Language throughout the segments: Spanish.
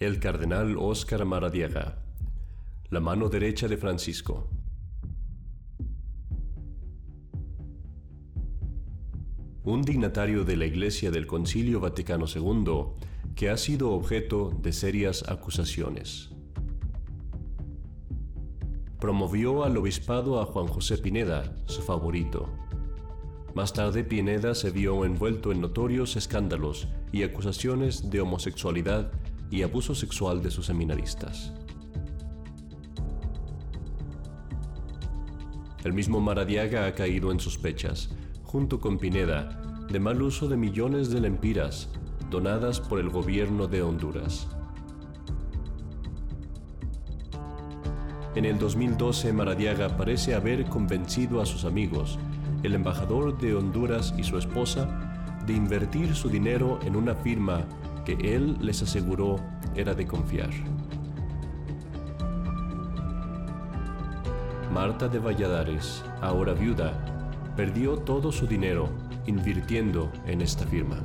el cardenal Óscar Maradiaga, la mano derecha de Francisco. Un dignatario de la Iglesia del Concilio Vaticano II que ha sido objeto de serias acusaciones. Promovió al obispado a Juan José Pineda, su favorito. Más tarde Pineda se vio envuelto en notorios escándalos y acusaciones de homosexualidad y abuso sexual de sus seminaristas. El mismo Maradiaga ha caído en sospechas, junto con Pineda, de mal uso de millones de lempiras donadas por el gobierno de Honduras. En el 2012, Maradiaga parece haber convencido a sus amigos, el embajador de Honduras y su esposa, de invertir su dinero en una firma que él les aseguró era de confiar. Marta de Valladares, ahora viuda, perdió todo su dinero invirtiendo en esta firma.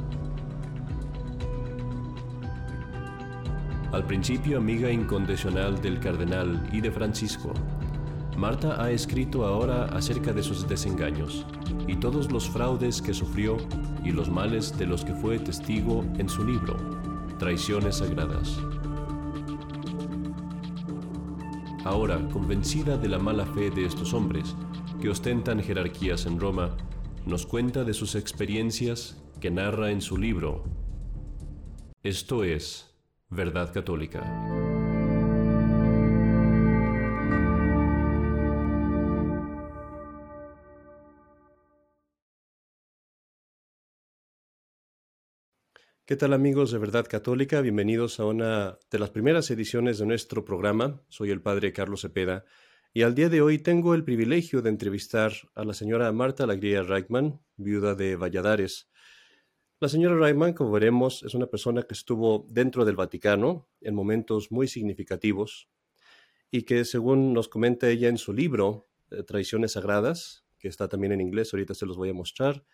Al principio amiga incondicional del cardenal y de Francisco, Marta ha escrito ahora acerca de sus desengaños y todos los fraudes que sufrió y los males de los que fue testigo en su libro, Traiciones Sagradas. Ahora, convencida de la mala fe de estos hombres, que ostentan jerarquías en Roma, nos cuenta de sus experiencias que narra en su libro. Esto es Verdad Católica. ¿Qué tal amigos de Verdad Católica? Bienvenidos a una de las primeras ediciones de nuestro programa. Soy el Padre Carlos Cepeda y al día de hoy tengo el privilegio de entrevistar a la señora Marta Alegría Reichman, viuda de Valladares. La señora Reichman, como veremos, es una persona que estuvo dentro del Vaticano en momentos muy significativos y que, según nos comenta ella en su libro, eh, Traiciones Sagradas, que está también en inglés, ahorita se los voy a mostrar,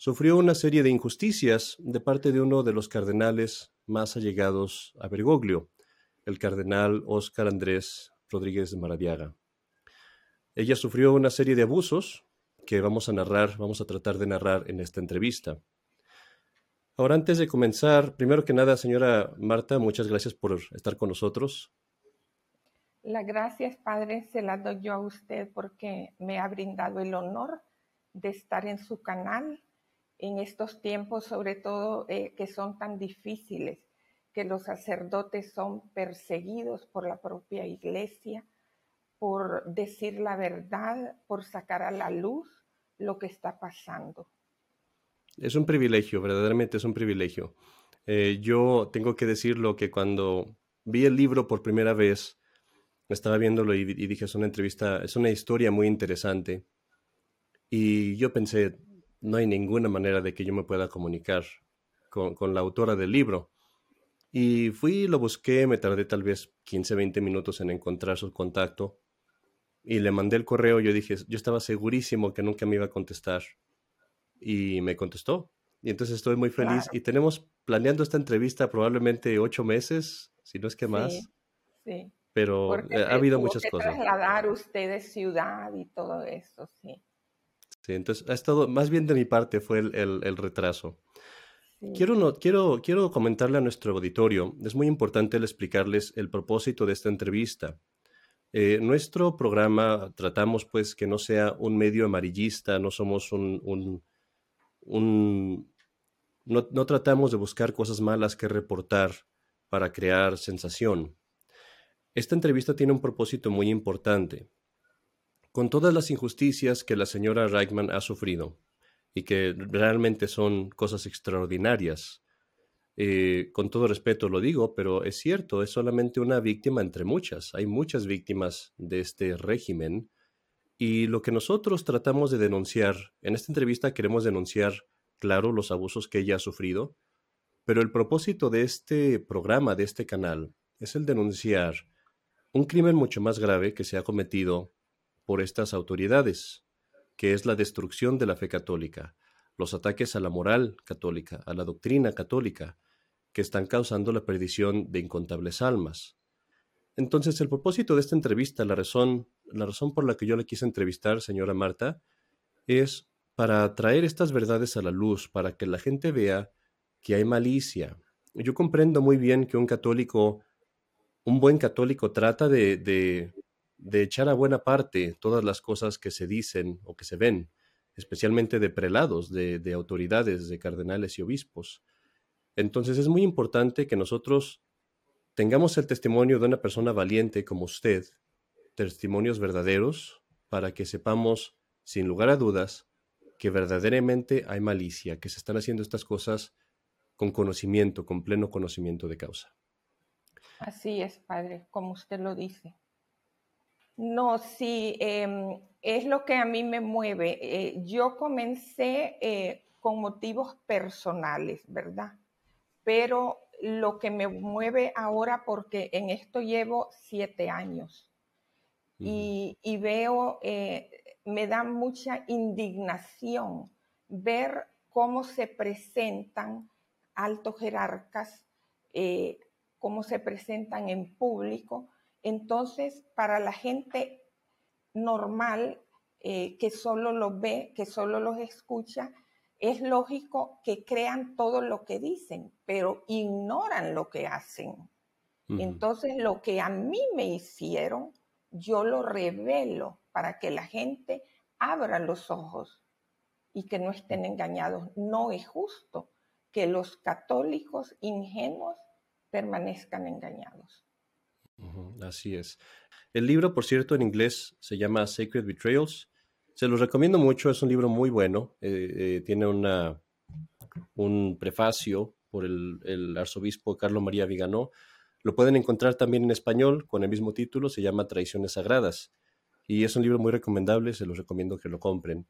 sufrió una serie de injusticias de parte de uno de los cardenales más allegados a Bergoglio, el cardenal Óscar Andrés Rodríguez de Maradiaga. Ella sufrió una serie de abusos que vamos a narrar, vamos a tratar de narrar en esta entrevista. Ahora, antes de comenzar, primero que nada, señora Marta, muchas gracias por estar con nosotros. La gracias, Padre, se la doy yo a usted porque me ha brindado el honor de estar en su canal en estos tiempos, sobre todo eh, que son tan difíciles, que los sacerdotes son perseguidos por la propia iglesia, por decir la verdad, por sacar a la luz lo que está pasando. Es un privilegio, verdaderamente es un privilegio. Eh, yo tengo que decirlo que cuando vi el libro por primera vez, estaba viéndolo y, y dije, es una entrevista, es una historia muy interesante. Y yo pensé, no hay ninguna manera de que yo me pueda comunicar con, la autora del libro. Y fui, lo busqué, me tardé tal vez 15, 20 minutos en encontrar su contacto. Y le mandé el correo, yo dije, yo estaba segurísimo que nunca me iba a contestar. Y me contestó. Y entonces estoy muy feliz. Y tenemos planeando esta entrevista probablemente ocho meses, si no es que más. Sí. Pero ha habido muchas que cosas. Trasladar ustedes ciudad y todo eso, sí. Sí, entonces ha estado, más bien de mi parte fue el, retraso. Quiero, no, quiero, quiero comentarle a nuestro auditorio, es muy importante explicarles el propósito de esta entrevista. Eh, nuestro programa tratamos pues que no sea un medio amarillista, no somos un, un, un no, no tratamos de buscar cosas malas que reportar para crear sensación. Esta entrevista tiene un propósito muy importante con todas las injusticias que la señora Reichman ha sufrido y que realmente son cosas extraordinarias, eh, con todo respeto lo digo, pero es cierto, es solamente una víctima entre muchas. Hay muchas víctimas de este régimen y lo que nosotros tratamos de denunciar, en esta entrevista queremos denunciar, claro, los abusos que ella ha sufrido, pero el propósito de este programa, de este canal, es el denunciar un crimen mucho más grave que se ha cometido por estas autoridades, que es la destrucción de la fe católica, los ataques a la moral católica, a la doctrina católica, que están causando la perdición de incontables almas. Entonces, el propósito de esta entrevista, la razón, la razón por la que yo le quise entrevistar, señora Marta, es para traer estas verdades a la luz, para que la gente vea que hay malicia. Yo comprendo muy bien que un católico, un buen católico trata de, de, de echar a buena parte todas las cosas que se dicen o que se ven, especialmente de prelados, de, de autoridades, de cardenales y obispos. Entonces es muy importante que nosotros tengamos el testimonio de una persona valiente como usted, testimonios verdaderos, para que sepamos, sin lugar a dudas, que verdaderamente hay malicia, que se están haciendo estas cosas con conocimiento, con pleno conocimiento de causa. Así es, Padre, como usted lo dice. No, sí, em, es lo que a mí me mueve. Eh, yo comencé eh, con motivos personales, ¿verdad? Pero lo que me mueve ahora, porque en esto llevo siete años y, veo eh, me da mucha indignación ver cómo se presentan altos jerarcas, cómo se presentan en público. Entonces, para la gente normal eh, que solo los ve, que solo los escucha, es lógico que crean todo lo que dicen, pero ignoran lo que hacen. Entonces, lo que a mí me hicieron, yo lo revelo para que la gente abra los ojos y que no estén engañados. No es justo que los católicos ingenuos permanezcan engañados. Así es. El libro, por cierto, en inglés se llama Sacred Betrayals. Se los recomiendo mucho, es un libro muy bueno. Eh, eh, tiene un prefacio por el, el, arzobispo Carlos María Viganó. Lo pueden encontrar también en español con el mismo título, se llama Traiciones Sagradas y es un libro muy recomendable, se los recomiendo que lo compren.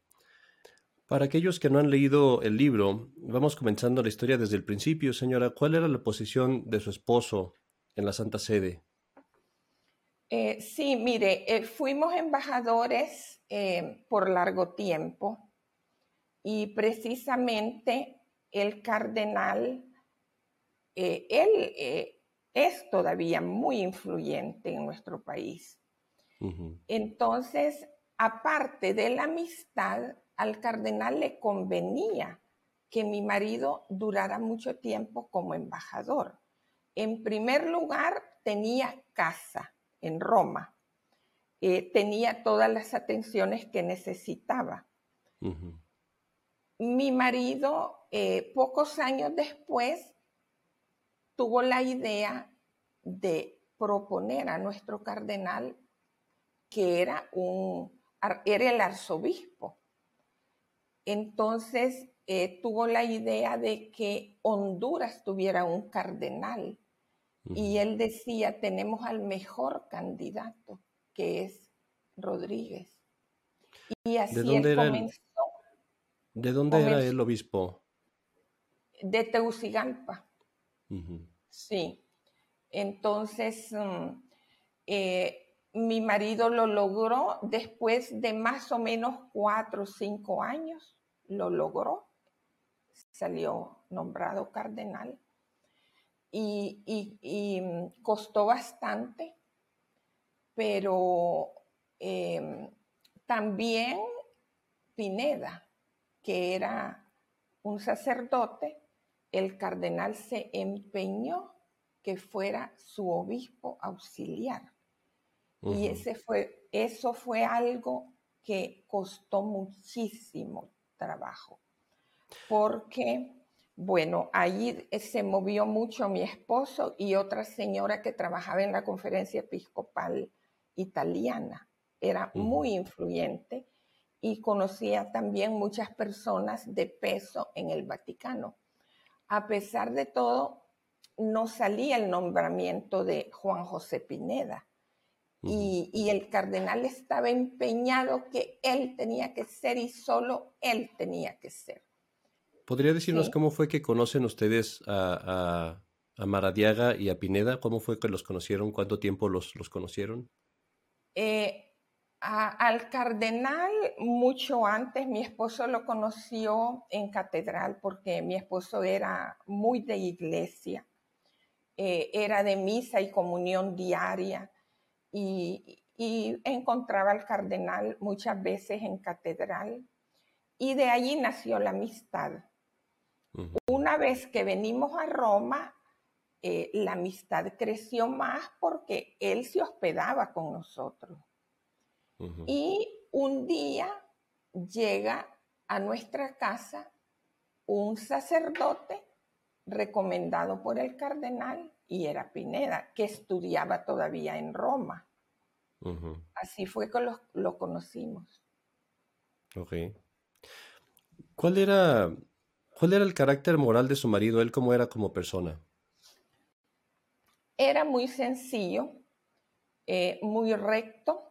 Para aquellos que no han leído el libro, vamos comenzando la historia desde el principio, señora. ¿Cuál era la posición de su esposo en la Santa Sede? Eh, sí, mire, eh, fuimos embajadores eh, por largo tiempo y precisamente el cardenal, él es todavía muy influyente en nuestro país. Entonces, aparte de la amistad, al cardenal le convenía que mi marido durara mucho tiempo como embajador. En primer lugar, tenía casa en Roma, eh, tenía todas las atenciones que necesitaba. Mi marido, eh, pocos años después, tuvo la idea de proponer a nuestro cardenal que era, un, era el arzobispo. Entonces eh, tuvo la idea de que Honduras tuviera un cardenal. Y él decía, tenemos al mejor candidato, que es Rodríguez. Y así ¿De dónde era comenzó. ¿De dónde era el obispo? De Tegucigalpa. Sí. Entonces, mm, eh, mi marido lo logró después de más o menos cuatro o cinco años, lo logró, salió nombrado cardenal y, mm, costó bastante, pero em, también Pineda, que era un sacerdote, el cardenal se empeñó que fuera su obispo auxiliar. Y ese fue, eso fue algo que costó muchísimo trabajo, porque, bueno, ahí se movió mucho mi esposo y otra señora que trabajaba en la conferencia episcopal italiana. Era muy influyente y conocía también muchas personas de peso en el Vaticano. A pesar de todo, no salía el nombramiento de Juan José Pineda y, el cardenal estaba empeñado que él tenía que ser y solo él tenía que ser. ¿Podría decirnos cómo fue que conocen ustedes a, Maradiaga y a Pineda? ¿Cómo fue que los conocieron? ¿Cuánto tiempo los, los conocieron? Eh, al cardenal mucho antes, mi esposo lo conoció en catedral porque mi esposo era muy de iglesia eh, era de misa y comunión diaria y, encontraba al cardenal muchas veces en catedral y de allí nació la amistad. Una vez que venimos a Roma, eh, la amistad creció más porque él se hospedaba con nosotros. Y un día llega a nuestra casa un sacerdote recomendado por el cardenal y era Pineda, que estudiaba todavía en Roma. Así fue que lo, conocimos. Ok. ¿Cuál era, ¿Cuál era el carácter moral de su marido? ¿Él cómo era como persona? Era muy sencillo, eh, muy recto,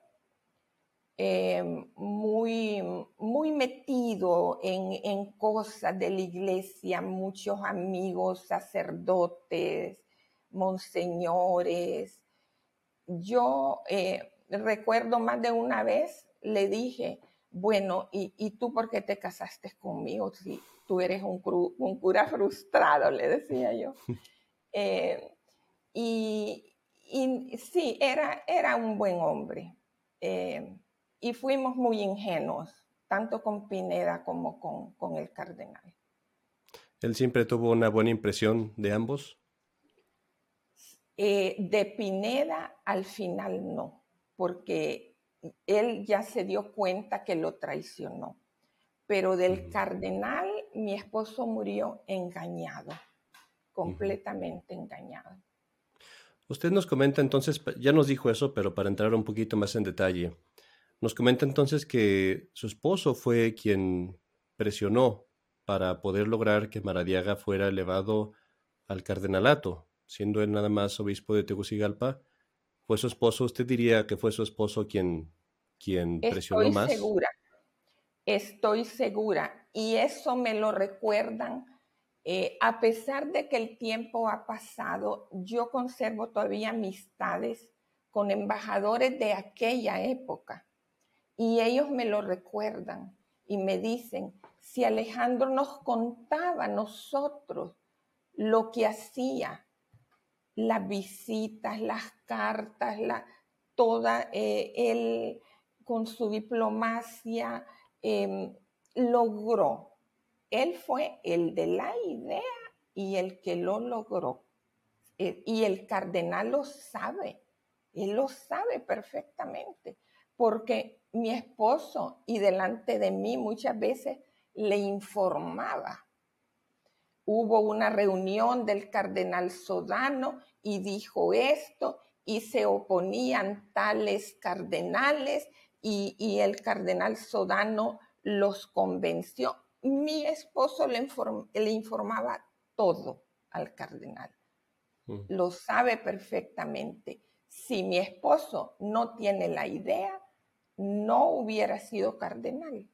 eh, muy, muy metido en, cosas de la iglesia, muchos amigos, sacerdotes, monseñores. Yo eh, recuerdo más de una vez, le dije, bueno, ¿y, tú por qué te casaste conmigo si tú eres un, cura frustrado? Le decía yo. Eh, y, sí, era, era un buen hombre y fuimos muy ingenuos, tanto con Pineda como con, el cardenal. ¿Él siempre tuvo una buena impresión de ambos? Eh, de Pineda al final no, porque él ya se dio cuenta que lo traicionó. Pero del cardenal, mi esposo murió engañado, completamente engañado. Usted nos comenta entonces, ya nos dijo eso, pero para entrar un poquito más en detalle, nos comenta entonces que su esposo fue quien presionó para poder lograr que Maradiaga fuera elevado al cardenalato, siendo él nada más obispo de Tegucigalpa. ¿Fue su esposo? ¿Usted diría que fue su esposo quien, quien presionó más? Estoy segura, estoy segura. Y eso me lo recuerdan. Eh, a pesar de que el tiempo ha pasado, yo conservo todavía amistades con embajadores de aquella época y ellos me lo recuerdan y me dicen, si Alejandro nos contaba a nosotros lo que hacía, las visitas, las cartas, la, toda eh, él con su diplomacia em, logró. Él fue el de la idea y el que lo logró. Eh, y el cardenal lo sabe, él lo sabe perfectamente, porque mi esposo y delante de mí muchas veces le informaba. Hubo una reunión del cardenal Sodano y dijo esto y se oponían tales cardenales y, el cardenal Sodano los convenció. Mi esposo le, le informaba todo al cardenal. Mm. Lo sabe perfectamente. Si mi esposo no tiene la idea, no hubiera sido cardenal.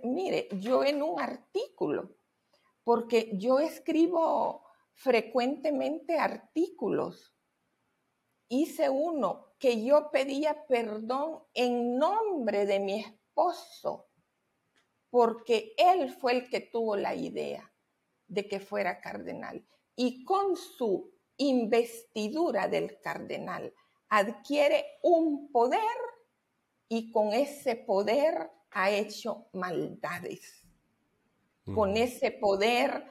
Mire, yo en un artículo, porque yo escribo frecuentemente artículos, hice uno que yo pedía perdón en nombre de mi esposo, porque él fue el que tuvo la idea de que fuera cardenal. Y con su investidura del cardenal adquiere un poder y con ese poder ha hecho maldades. Con ese poder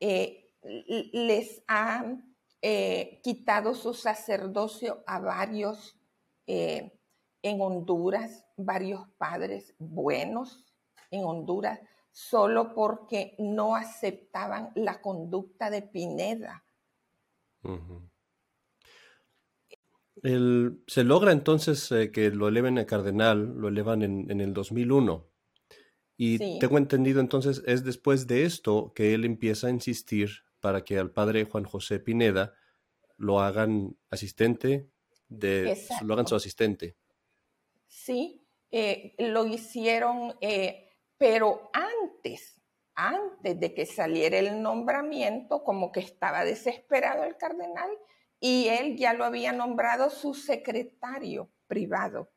eh, les ha eh, quitado su sacerdocio a varios eh, en Honduras, varios padres buenos en Honduras, solo porque no aceptaban la conducta de Pineda se logra entonces eh, que lo eleven a cardenal, lo elevan en, el 2001. Y tengo entendido entonces es después de esto que él empieza a insistir para que al padre Juan José Pineda lo hagan asistente, de, lo hagan su asistente. Sí, eh, lo hicieron, eh, pero antes, antes de que saliera el nombramiento, como que estaba desesperado el cardenal y él ya lo había nombrado su secretario privado.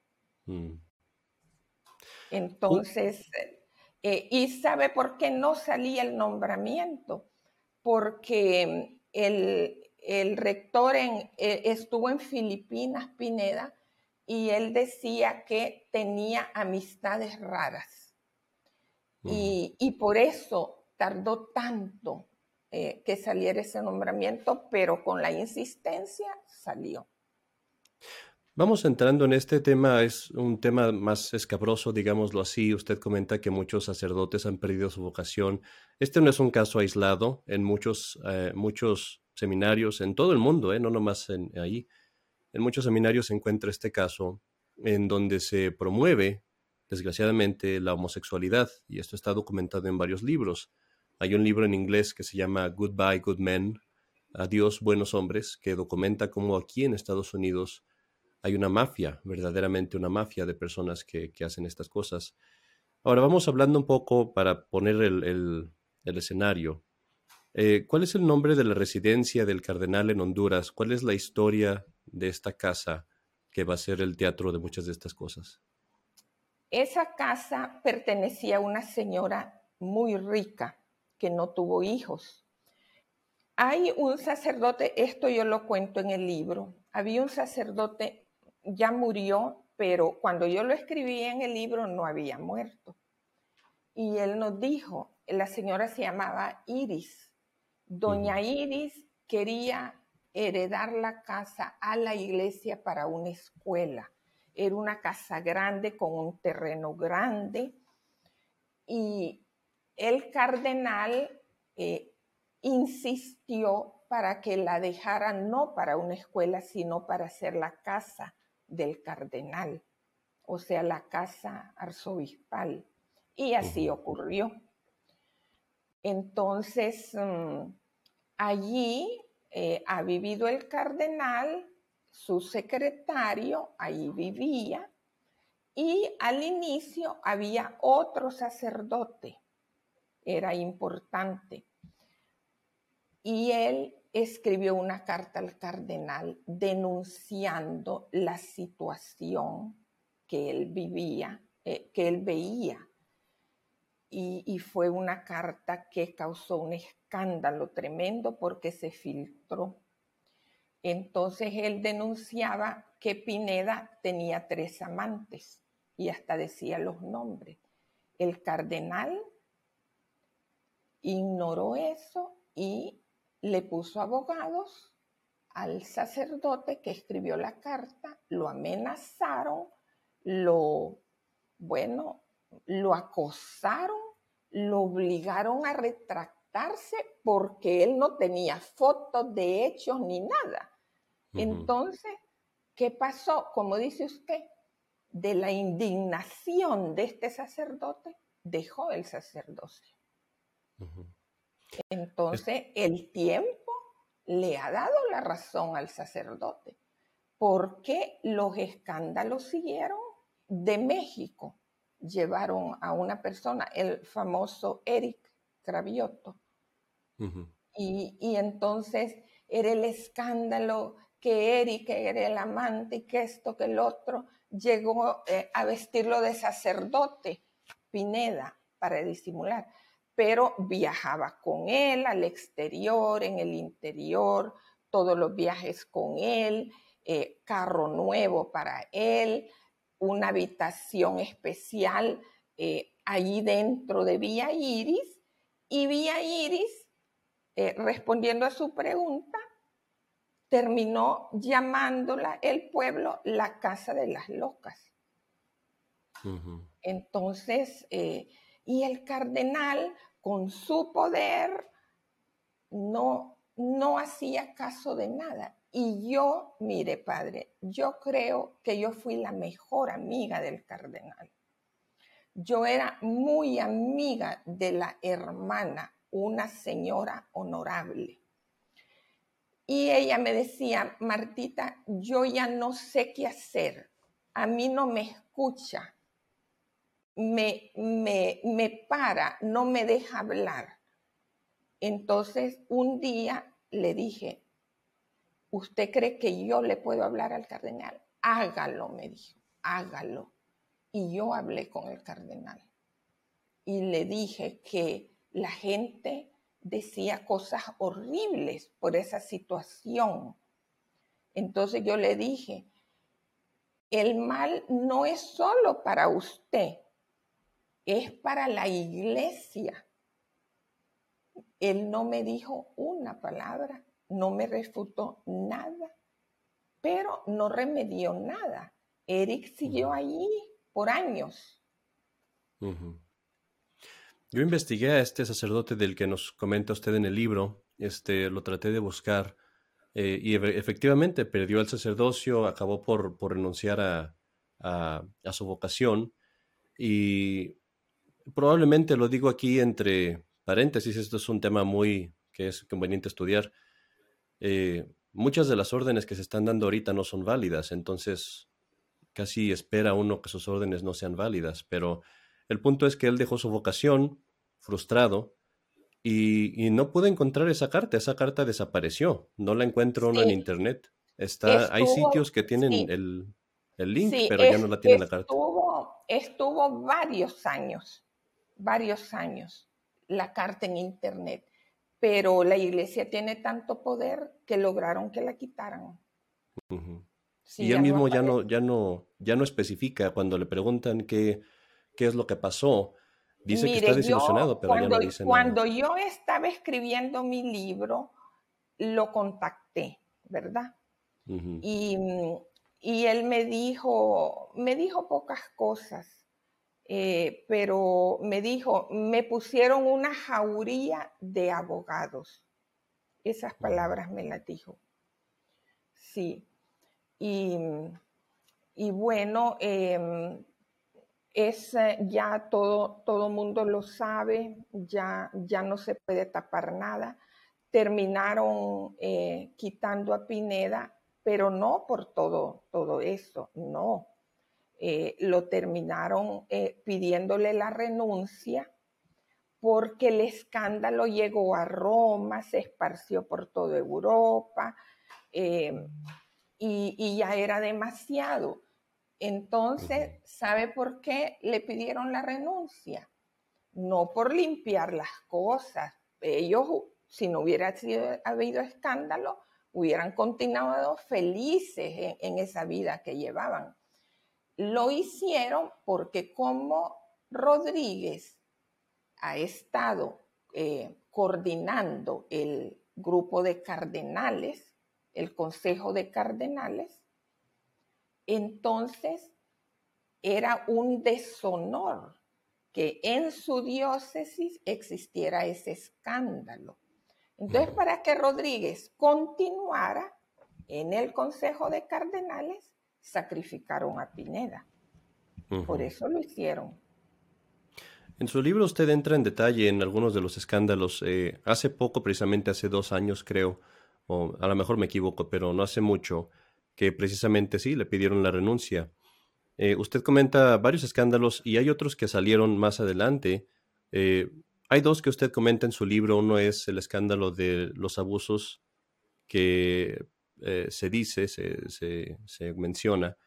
Mm. Entonces, eh, ¿y sabe por qué no salía el nombramiento? Porque el, el rector eh, estuvo en Filipinas, Pineda, y él decía que tenía amistades raras. Y, por eso tardó tanto eh, que saliera ese nombramiento, pero con la insistencia salió. Vamos entrando en este tema, es un tema más escabroso, digámoslo así. Usted comenta que muchos sacerdotes han perdido su vocación. Este no es un caso aislado en muchos, eh, muchos seminarios en todo el mundo, ¿eh? no nomás en, ahí. En muchos seminarios se encuentra este caso en donde se promueve, desgraciadamente, la homosexualidad, y esto está documentado en varios libros. Hay un libro en inglés que se llama Goodbye, Good Men, Adiós, Buenos Hombres, que documenta cómo aquí en Estados Unidos hay una mafia, verdaderamente una mafia de personas que, hacen estas cosas. Ahora vamos hablando un poco para poner el escenario. Eh, ¿Cuál es el nombre de la residencia del cardenal en Honduras? ¿Cuál es la historia de esta casa que va a ser el teatro de muchas de estas cosas? Esa casa pertenecía a una señora muy rica que no tuvo hijos. Hay un sacerdote, esto yo lo cuento en el libro, había un sacerdote, ya murió, pero cuando yo lo escribí en el libro no había muerto. Y él nos dijo, la señora se llamaba Iris, Doña Iris quería heredar la casa a la iglesia para una escuela. Era una casa grande con un terreno grande y el cardenal eh, insistió para que la dejara no para una escuela, sino para hacer la casa del cardenal, o sea, la casa arzobispal. Y así ocurrió. Entonces, mm, allí eh, ha vivido el cardenal, su secretario, ahí vivía, y al inicio había otro sacerdote, era importante, y él escribió una carta al cardenal denunciando la situación que él vivía, eh, que él veía y, fue una carta que causó un escándalo tremendo porque se filtró. Entonces él denunciaba que Pineda tenía tres amantes y hasta decía los nombres. El cardenal ignoró eso y le puso abogados al sacerdote que escribió la carta, lo amenazaron, lo, bueno, lo acosaron, lo obligaron a retractarse porque él no tenía fotos de hechos ni nada. Entonces, ¿qué pasó? Como dice usted, de la indignación de este sacerdote, dejó el sacerdocio. Entonces, el tiempo le ha dado la razón al sacerdote, porque los escándalos siguieron de México llevaron a una persona, el famoso Eric Cravioto. y, entonces era el escándalo que Eric era el amante y que esto, que el otro, llegó eh, a vestirlo de sacerdote, Pineda, para disimular, pero viajaba con él al exterior, en el interior, todos los viajes con él, eh, carro nuevo para él, una habitación especial eh, allí dentro de Vía Iris y Vía Iris, eh, respondiendo a su pregunta, terminó llamándola el pueblo la casa de las locas. Entonces, eh, y el cardenal con su poder no, no hacía caso de nada. Y yo, mire, padre, yo creo que yo fui la mejor amiga del cardenal. Yo era muy amiga de la hermana, una señora honorable. Y ella me decía, Martita, yo ya no sé qué hacer. A mí no me escucha. Me, me, me para, no me deja hablar. Entonces, un día le dije, ¿usted cree que yo le puedo hablar al cardenal? Hágalo, me dijo, hágalo. Y yo hablé con el cardenal y le dije que la gente decía cosas horribles por esa situación. Entonces yo le dije, el mal no es solo para usted, es para la iglesia. Él no me dijo una palabra, no me refutó nada, pero no remedió nada. Eric siguió allí por años. Yo investigué a este sacerdote del que nos comenta usted en el libro, este, lo traté de buscar eh, y efectivamente perdió el sacerdocio, acabó por, por renunciar a, a, su vocación y probablemente lo digo aquí entre paréntesis, esto es un tema muy que es conveniente estudiar. Eh, muchas de las órdenes que se están dando ahorita no son válidas, entonces casi espera uno que sus órdenes no sean válidas, pero el punto es que él dejó su vocación frustrado y, no pude encontrar esa carta. Esa carta desapareció. No la encuentro en internet. Está, hay sitios que tienen el, link, pero ya no la tienen la carta. Estuvo varios años, varios años la carta en internet, pero la iglesia tiene tanto poder que lograron que la quitaran. y él mismo ya no, ya no, ya no especifica cuando le preguntan qué, qué es lo que pasó. Dice que está desilusionado, pero cuando, ya no dice Cuando yo estaba escribiendo mi libro, lo contacté, ¿verdad? y, y, él me dijo, me dijo pocas cosas, eh, pero me dijo, me pusieron una jauría de abogados. Esas palabras me las dijo. Sí. Y, y bueno, eh, es eh, ya todo, todo mundo lo sabe, ya, ya no se puede tapar nada. Terminaron eh, quitando a Pineda, pero no por todo, todo eso, no. Eh, lo terminaron pidiéndole la renuncia porque el escándalo llegó a Roma, se esparció por toda Europa y, y ya era demasiado. Entonces, ¿sabe por qué le pidieron la renuncia? No por limpiar las cosas. Ellos, si no hubiera habido escándalo, hubieran continuado felices en, esa vida que llevaban. Lo hicieron porque como Rodríguez ha estado eh, coordinando el grupo de cardenales, el Consejo de Cardenales, entonces era un deshonor que en su diócesis existiera ese escándalo. Entonces, para que Rodríguez continuara en el Consejo de Cardenales, sacrificaron a Pineda. Por eso lo hicieron. En su libro usted entra en detalle en algunos de los escándalos. Eh, hace poco, precisamente hace dos años creo, o a lo mejor me equivoco, pero no hace mucho, que precisamente sí, le pidieron la renuncia. Eh, usted comenta varios escándalos y hay otros que salieron más adelante. Eh, hay dos que usted comenta en su libro. Uno es el escándalo de los abusos que eh, se dice, se, menciona,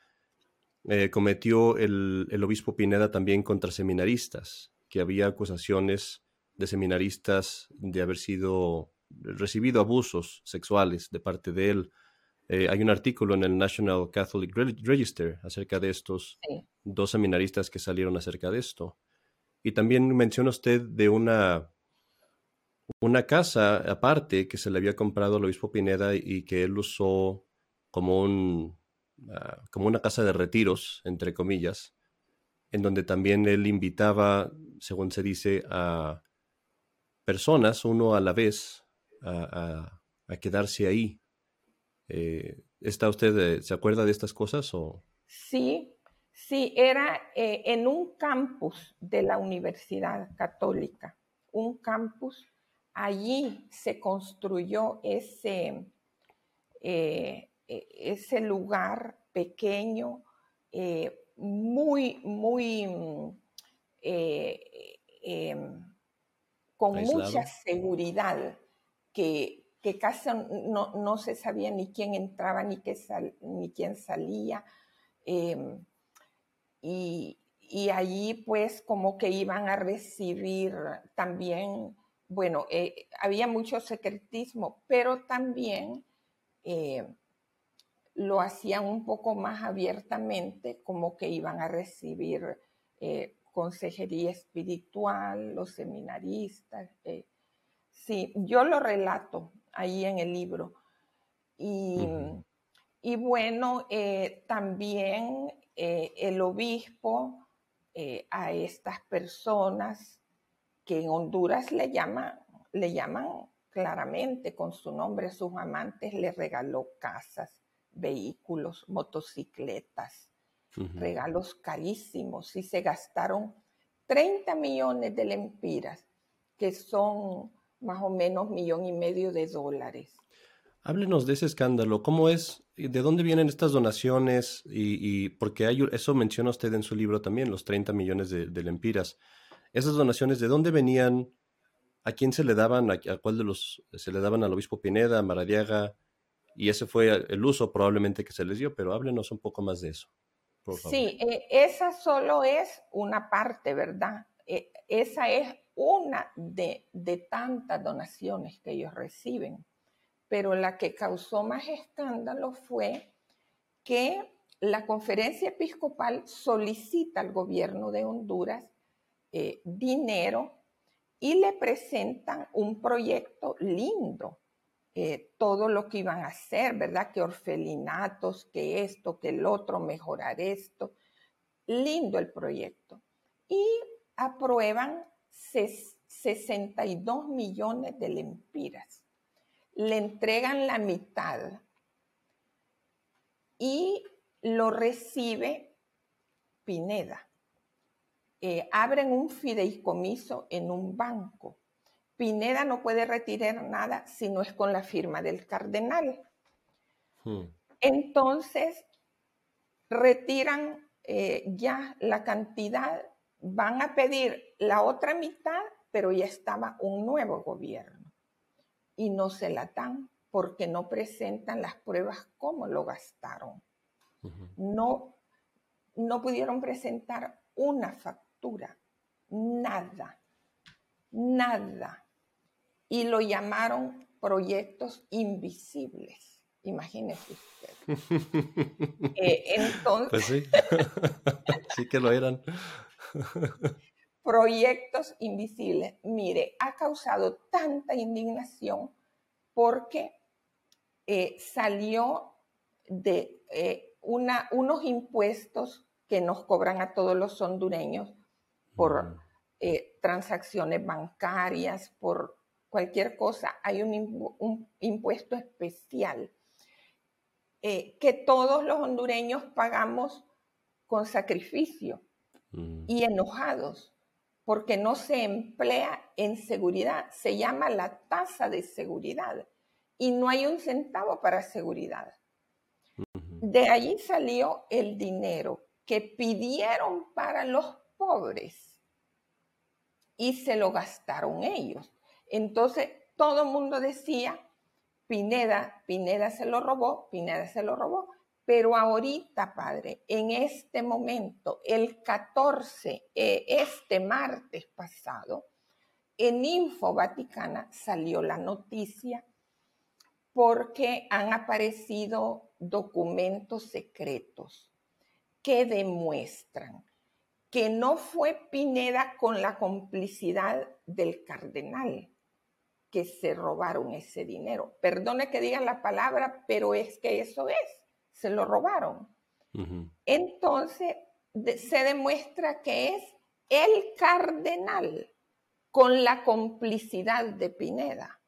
cometió el, el, obispo Pineda también contra seminaristas, que había acusaciones de seminaristas de haber sido recibido abusos sexuales de parte de él. Eh, hay un artículo en el National Catholic Register acerca de estos dos seminaristas que salieron acerca de esto. Y también menciona usted de una, una casa aparte que se le había comprado al obispo Pineda y que él usó como, un, ah, como una casa de retiros, entre comillas, en donde también él invitaba, según se dice, a personas, uno a la vez, a quedarse ahí eh, ¿Está usted, eh, se acuerda de estas cosas o? Sí, sí, era eh, en un campus de la Universidad Católica, un campus, allí se construyó ese, ese lugar pequeño, muy, muy, em, con mucha seguridad que que casi no, se sabía ni quién entraba ni, qué ni quién salía. Em, y, allí pues como que iban a recibir también bueno, eh, había mucho secretismo, pero también eh, lo hacían un poco más abiertamente, como que iban a recibir eh, consejería espiritual, los seminaristas. sí, yo lo relato ahí en el libro. Y, y bueno, también el obispo a estas personas que en Honduras le llaman, le llaman claramente con su nombre a sus amantes, le regaló casas, vehículos, motocicletas, regalos carísimos y se gastaron 30 millones de lempiras, que son más o menos millón y medio de dólares. Háblenos de ese escándalo. ¿Cómo es? ¿De dónde vienen estas donaciones? Y, porque hay, eso menciona usted en su libro también, los 30 millones de, de lempiras. Esas donaciones, ¿de dónde venían? ¿A quién se le daban? ¿A, cuál de los se le daban al obispo Pineda, a Maradiaga? Y ese fue el uso probablemente que se les dio, pero háblenos un poco más de eso. Sí, eh, esa solo es una parte, ¿verdad? Eh, esa es una de, de tantas donaciones que ellos reciben. Pero la que causó más escándalo fue que la conferencia episcopal solicita al gobierno de Honduras eh, dinero y le presentan un proyecto lindo, eh, todo lo que iban a hacer, ¿verdad? Que orfelinatos, que esto, que el otro, mejorar esto. Lindo el proyecto. Y aprueban 62 millones de lempiras. Le entregan la mitad y lo recibe Pineda. Eh, abren un fideicomiso en un banco. Pineda no puede retirar nada si no es con la firma del cardenal. Hmm. Entonces, retiran eh, ya la cantidad, van a pedir la otra mitad, pero ya estaba un nuevo gobierno. Y no se la dan porque no presentan las pruebas cómo lo gastaron. no, no pudieron presentar una factura nada, nada. Y lo llamaron proyectos invisibles. Imagínese usted. Eh, entonces. Pues sí. sí que lo eran. proyectos invisibles. Mire, ha causado tanta indignación porque eh, salió de eh, una, unos impuestos que nos cobran a todos los hondureños por eh, transacciones bancarias, por cualquier cosa, hay un, impuesto especial que todos los hondureños pagamos con sacrificio mm. y enojados, porque no se emplea en seguridad, se llama la tasa de seguridad y no hay un centavo para seguridad. De allí salió el dinero que pidieron para los pobres y se lo gastaron ellos. Entonces todo el mundo decía, Pineda, Pineda se lo robó, Pineda se lo robó. Pero ahorita, padre, en este momento, el 14, eh, este martes pasado, en Info Vaticana salió la noticia porque han aparecido documentos secretos que demuestran que no fue Pineda con la complicidad del cardenal que se robaron ese dinero. Perdone que diga la palabra, pero es que eso es, se lo robaron. Entonces, se demuestra que es el cardenal con la complicidad de Pineda.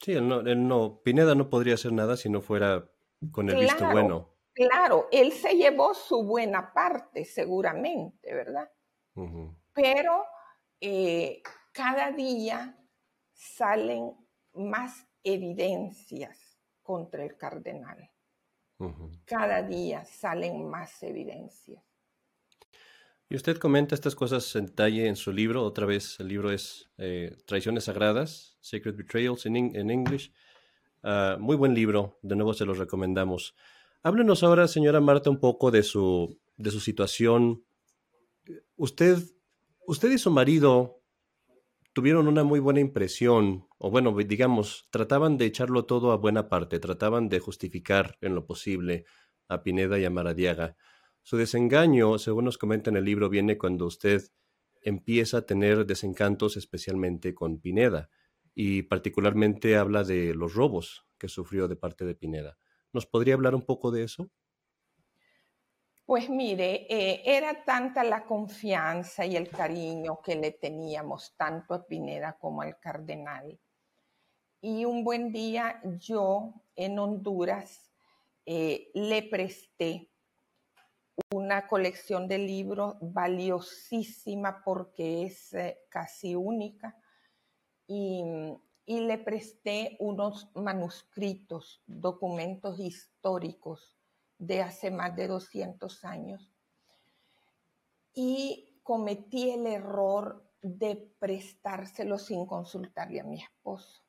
Sí, no, Pineda no podría hacer nada si no fuera con el visto bueno. Claro, él se llevó su buena parte, seguramente, ¿verdad? Pero eh, cada día salen más evidencias contra el cardenal. Cada día salen más evidencias. Y usted comenta estas cosas en detalle en su libro. Otra vez, el libro es eh, Traiciones Sagradas, Sacred Betrayals en English. Ah, muy buen libro, de nuevo se los recomendamos. Háblenos ahora, señora Marta, un poco de su, de su situación. Usted, usted y su marido tuvieron una muy buena impresión, o bueno, digamos, trataban de echarlo todo a buena parte, trataban de justificar en lo posible a Pineda y a Maradiaga. Su desengaño, según nos comenta en el libro, viene cuando usted empieza a tener desencantos especialmente con Pineda y particularmente habla de los robos que sufrió de parte de Pineda. ¿Nos podría hablar un poco de eso? Pues mire, eh, era tanta la confianza y el cariño que le teníamos tanto a Pineda como al cardenal. Y un buen día yo en Honduras eh, le presté una colección de libros valiosísima porque es eh, casi única y, y le presté unos manuscritos, documentos históricos de hace más de 200 años. Y cometí el error de prestárselo sin consultarle a mi esposo.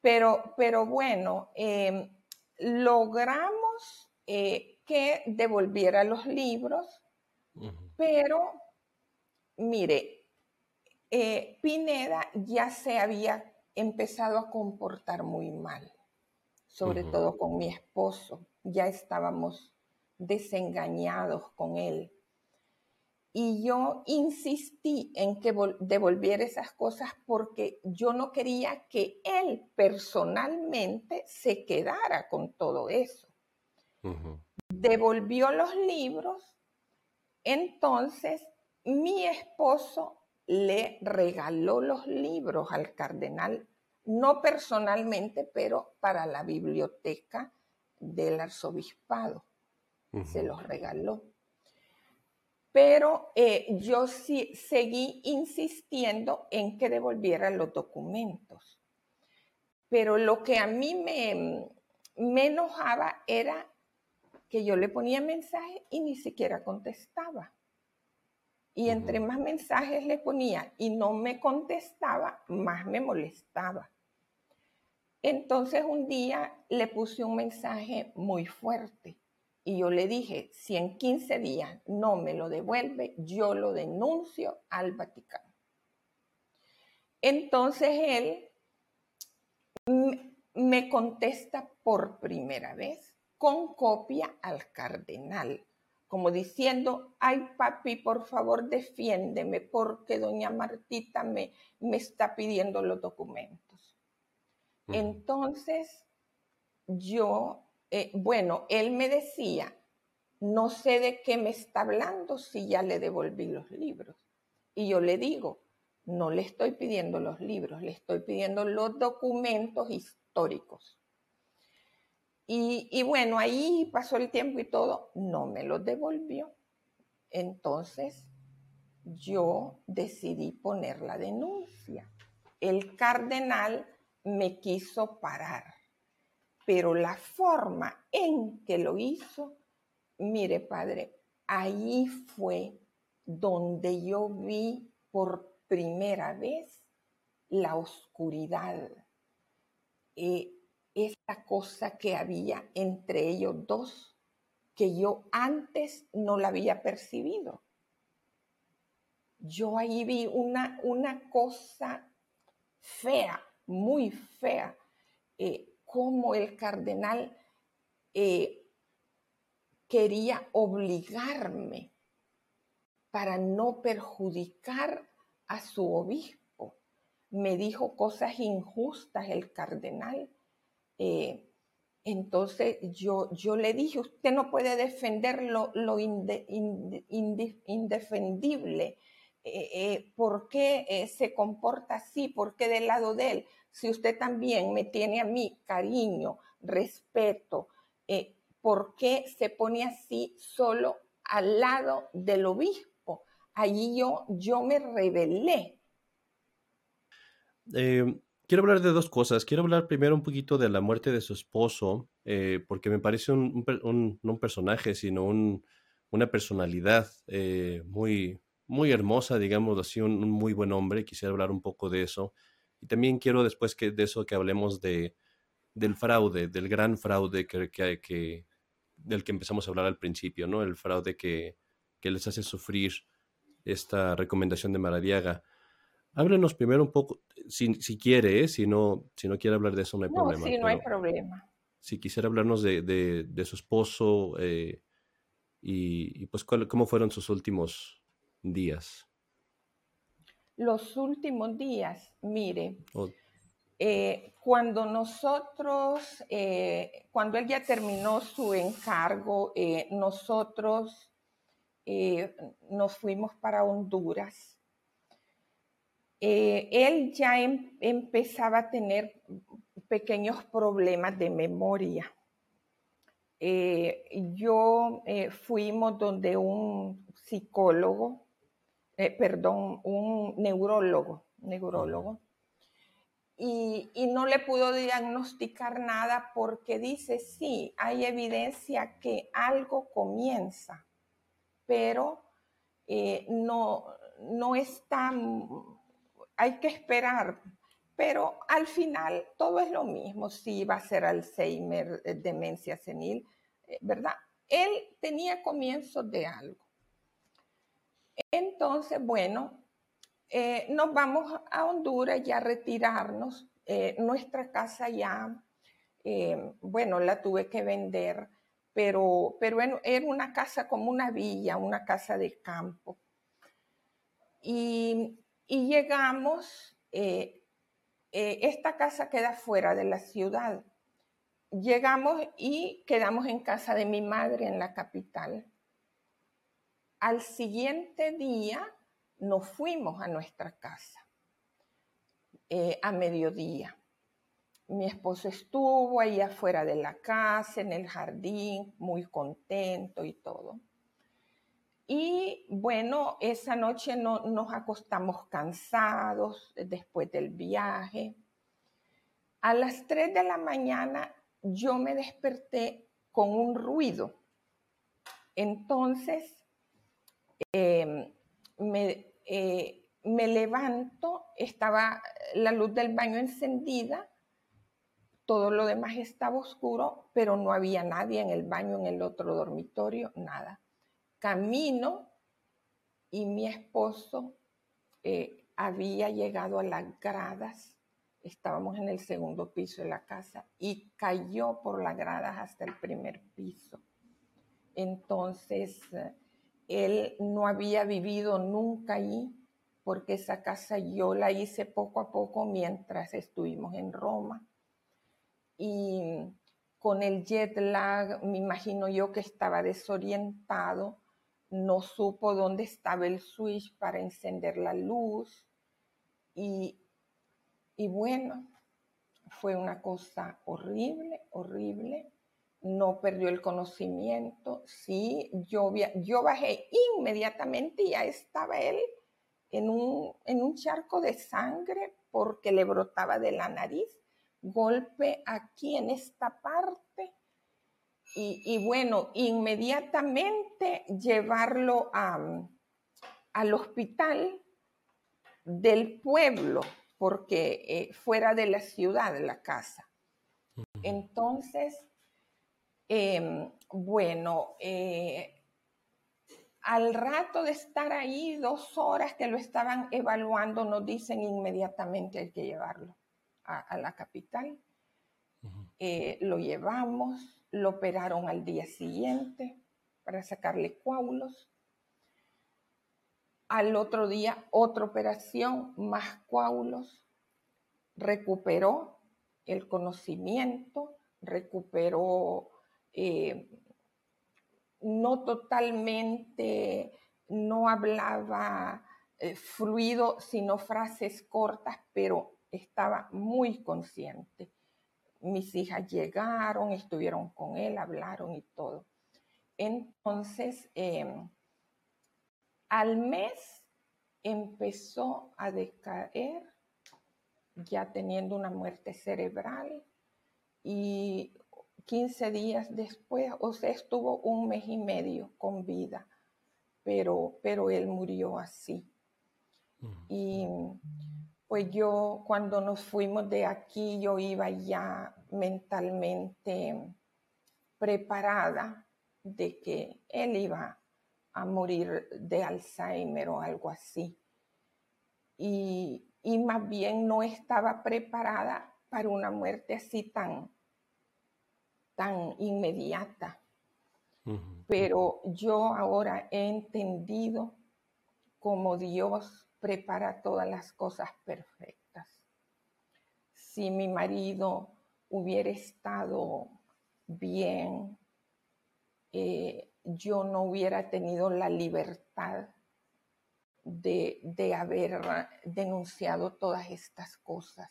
Pero, pero bueno, em, logramos eh, que devolviera los libros, pero mire, eh, Pineda ya se había empezado a comportar muy mal, sobre todo con mi esposo. Ya estábamos desengañados con él. Y yo insistí en que devolviera esas cosas porque yo no quería que él personalmente se quedara con todo eso. Devolvió los libros, entonces mi esposo le regaló los libros al cardenal, no personalmente, pero para la biblioteca del arzobispado se los regaló. Pero eh, yo sí seguí insistiendo en que devolviera los documentos. Pero lo que a mí me, me enojaba era que yo le ponía mensaje y ni siquiera contestaba. Y entre más mensajes le ponía y no me contestaba, más me molestaba. Entonces un día le puse un mensaje muy fuerte y yo le dije, si en 15 días no me lo devuelve, yo lo denuncio al Vaticano. Entonces él me contesta por primera vez con copia al cardenal, como diciendo, ay papi, por favor defiéndeme porque doña Martita me, me está pidiendo los documentos. Entonces yo eh, bueno, él me decía, no sé de qué me está hablando si ya le devolví los libros. Y yo le digo, no le estoy pidiendo los libros, le estoy pidiendo los documentos históricos. Y, y, bueno, ahí pasó el tiempo y todo, no me los devolvió. Entonces yo decidí poner la denuncia. El cardenal me quiso parar pero la forma en que lo hizo, mire padre, ahí fue donde yo vi por primera vez la oscuridad, eh, esta cosa que había entre ellos dos, que yo antes no la había percibido. Yo ahí vi una, una cosa fea, muy fea. Eh, cómo el cardenal eh, quería obligarme para no perjudicar a su obispo. Me dijo cosas injustas el cardenal. Eh, entonces yo, yo le dije, usted no puede defender lo, indefendible. Eh, ¿Por qué se comporta así? ¿Por qué del lado de él? Si usted también me tiene a mí cariño, respeto, eh, ¿por qué se pone así solo al lado del obispo? Allí yo, yo me rebelé. Eh, quiero hablar de dos cosas. Quiero hablar primero un poquito de la muerte de su esposo, eh, porque me parece un, no un personaje, sino una personalidad muy, muy hermosa, digamos así, un, muy buen hombre. Quisiera hablar un poco de eso. Y también quiero después que de eso que hablemos de, del fraude, del gran fraude que, que, que, del que empezamos a hablar al principio, ¿no? El fraude que, que les hace sufrir esta recomendación de Maradiaga. Háblenos primero un poco, si, si quiere, ¿eh? si, no, si no quiere hablar de eso no hay problema. Sí, no hay problema. Si quisiera hablarnos de, de, su esposo eh, y, pues cómo fueron sus últimos días. Los últimos días, mire, eh, cuando nosotros, cuando él ya terminó su encargo, nosotros nos fuimos para Honduras eh, él ya em, empezaba a tener pequeños problemas de memoria. Eh, yo eh, fuimos donde un psicólogo, perdón, un neurólogo, neurólogo, y, y, no le pudo diagnosticar nada porque dice, sí, hay evidencia que algo comienza, pero no, no está hay que esperar, pero al final todo es lo mismo, si va a ser Alzheimer, eh, demencia senil, eh, ¿verdad? Él tenía comienzos de algo. Entonces, bueno, eh, nos vamos a Honduras ya a retirarnos. nuestra casa ya, bueno, la tuve que vender, pero, pero era una casa como una villa, una casa de campo. Y y llegamos, eh, eh, esta casa queda fuera de la ciudad. Llegamos y quedamos en casa de mi madre en la capital. Al siguiente día nos fuimos a nuestra casa eh, a mediodía. Mi esposo estuvo ahí afuera de la casa, en el jardín, muy contento y todo. Y bueno, esa noche no, nos acostamos cansados después del viaje. A las 3 de la mañana yo me desperté con un ruido. Entonces, em, me, eh, me levanto, estaba la luz del baño encendida, todo lo demás estaba oscuro, pero no había nadie en el baño, en el otro dormitorio, nada camino y mi esposo eh, había llegado a las gradas, estábamos en el segundo piso de la casa y cayó por las gradas hasta el primer piso. Entonces, él no había vivido nunca allí porque esa casa yo la hice poco a poco mientras estuvimos en Roma. Y con el jet lag, me imagino yo que estaba desorientado no supo dónde estaba el switch para encender la luz y, bueno, fue una cosa horrible, horrible. No perdió el conocimiento. Sí, yo, yo bajé inmediatamente y ya estaba él en un, en un charco de sangre porque le brotaba de la nariz. Golpe aquí en esta parte y, bueno, inmediatamente llevarlo al hospital del pueblo, porque eh, fuera de la ciudad, la casa. Entonces, em, bueno, eh, al rato de estar ahí, dos horas que lo estaban evaluando, nos dicen inmediatamente hay que llevarlo a, la capital. Eh, lo llevamos, lo operaron al día siguiente para sacarle coágulos. Al otro día, otra operación, más coágulos. Recuperó el conocimiento, recuperó eh, no totalmente, no hablaba eh, fluido, sino frases cortas, pero estaba muy consciente mis hijas llegaron, estuvieron con él, hablaron y todo. Entonces, em, al mes empezó a decaer, ya teniendo una muerte cerebral, y 15 días después, o sea, estuvo un mes y medio con vida, pero, pero él murió así. Y pues yo cuando nos fuimos de aquí, yo iba ya mentalmente preparada de que él iba a morir de Alzheimer o algo así. y, y más bien no estaba preparada para una muerte así tan, tan inmediata. Pero yo ahora he entendido cómo Dios prepara todas las cosas perfectas. Si mi marido hubiera estado bien, eh, yo no hubiera tenido la libertad de, haber denunciado todas estas cosas.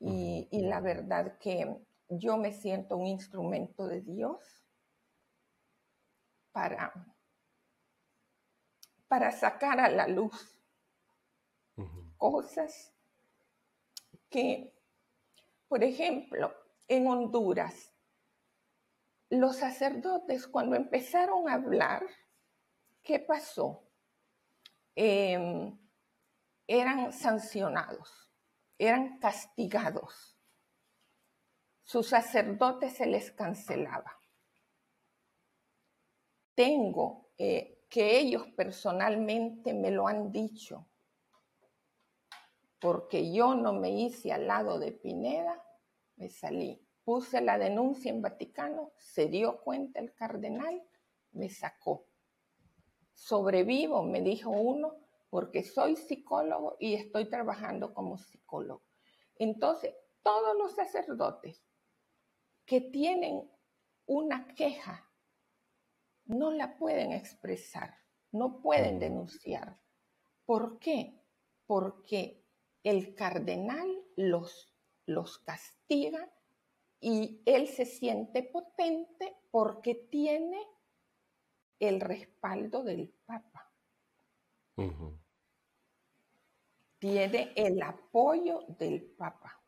Y, y, la verdad que yo me siento un instrumento de Dios para, para sacar a la luz cosas que, por ejemplo, en Honduras, los sacerdotes cuando empezaron a hablar, ¿qué pasó? Em, eran sancionados, eran castigados. Sus sacerdotes se les cancelaba. Tengo eh, que ellos personalmente me lo han dicho, porque yo no me hice al lado de Pineda, me salí. Puse la denuncia en Vaticano, se dio cuenta el cardenal, me sacó sobrevivo, me dijo uno, porque soy psicólogo y estoy trabajando como psicólogo. Entonces, todos los sacerdotes que tienen una queja no la pueden expresar, no pueden denunciar. ¿Por qué? Porque el cardenal los, los castiga y él se siente potente porque tiene el respaldo del Papa. Tiene el apoyo del Papa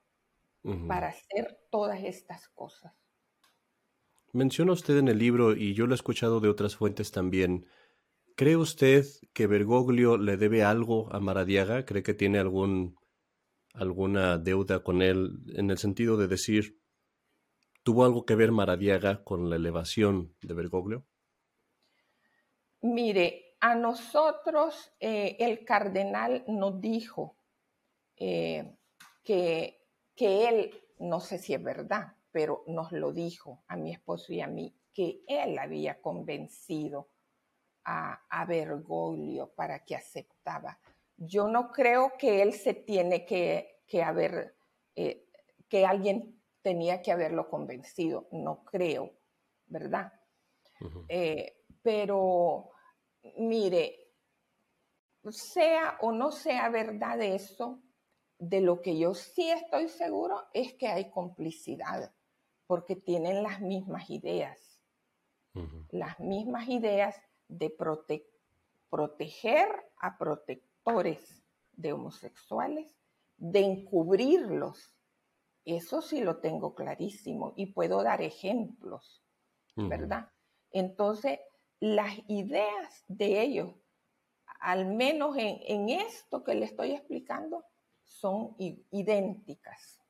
para hacer todas estas cosas. Menciona usted en el libro, y yo lo he escuchado de otras fuentes también, ¿cree usted que Bergoglio le debe algo a Maradiaga? ¿Cree que tiene algún, alguna deuda con él en el sentido de decir, ¿tuvo algo que ver Maradiaga con la elevación de Bergoglio? Mire, a nosotros eh, el cardenal nos dijo eh, que, que él, no sé si es verdad, pero nos lo dijo a mi esposo y a mí, que él había convencido a, a Bergoglio para que aceptaba. Yo no creo que él se tiene que, que haber, eh, que alguien tenía que haberlo convencido, no creo, ¿verdad? pero mire, sea o no sea verdad eso, de lo que yo sí estoy seguro es que hay complicidad, porque tienen las mismas ideas, las mismas ideas de proteger a protectores de homosexuales, de encubrirlos. Eso sí lo tengo clarísimo y puedo dar ejemplos, ¿verdad? Entonces, las ideas de ellos, al menos en, esto que le estoy explicando, son idénticas.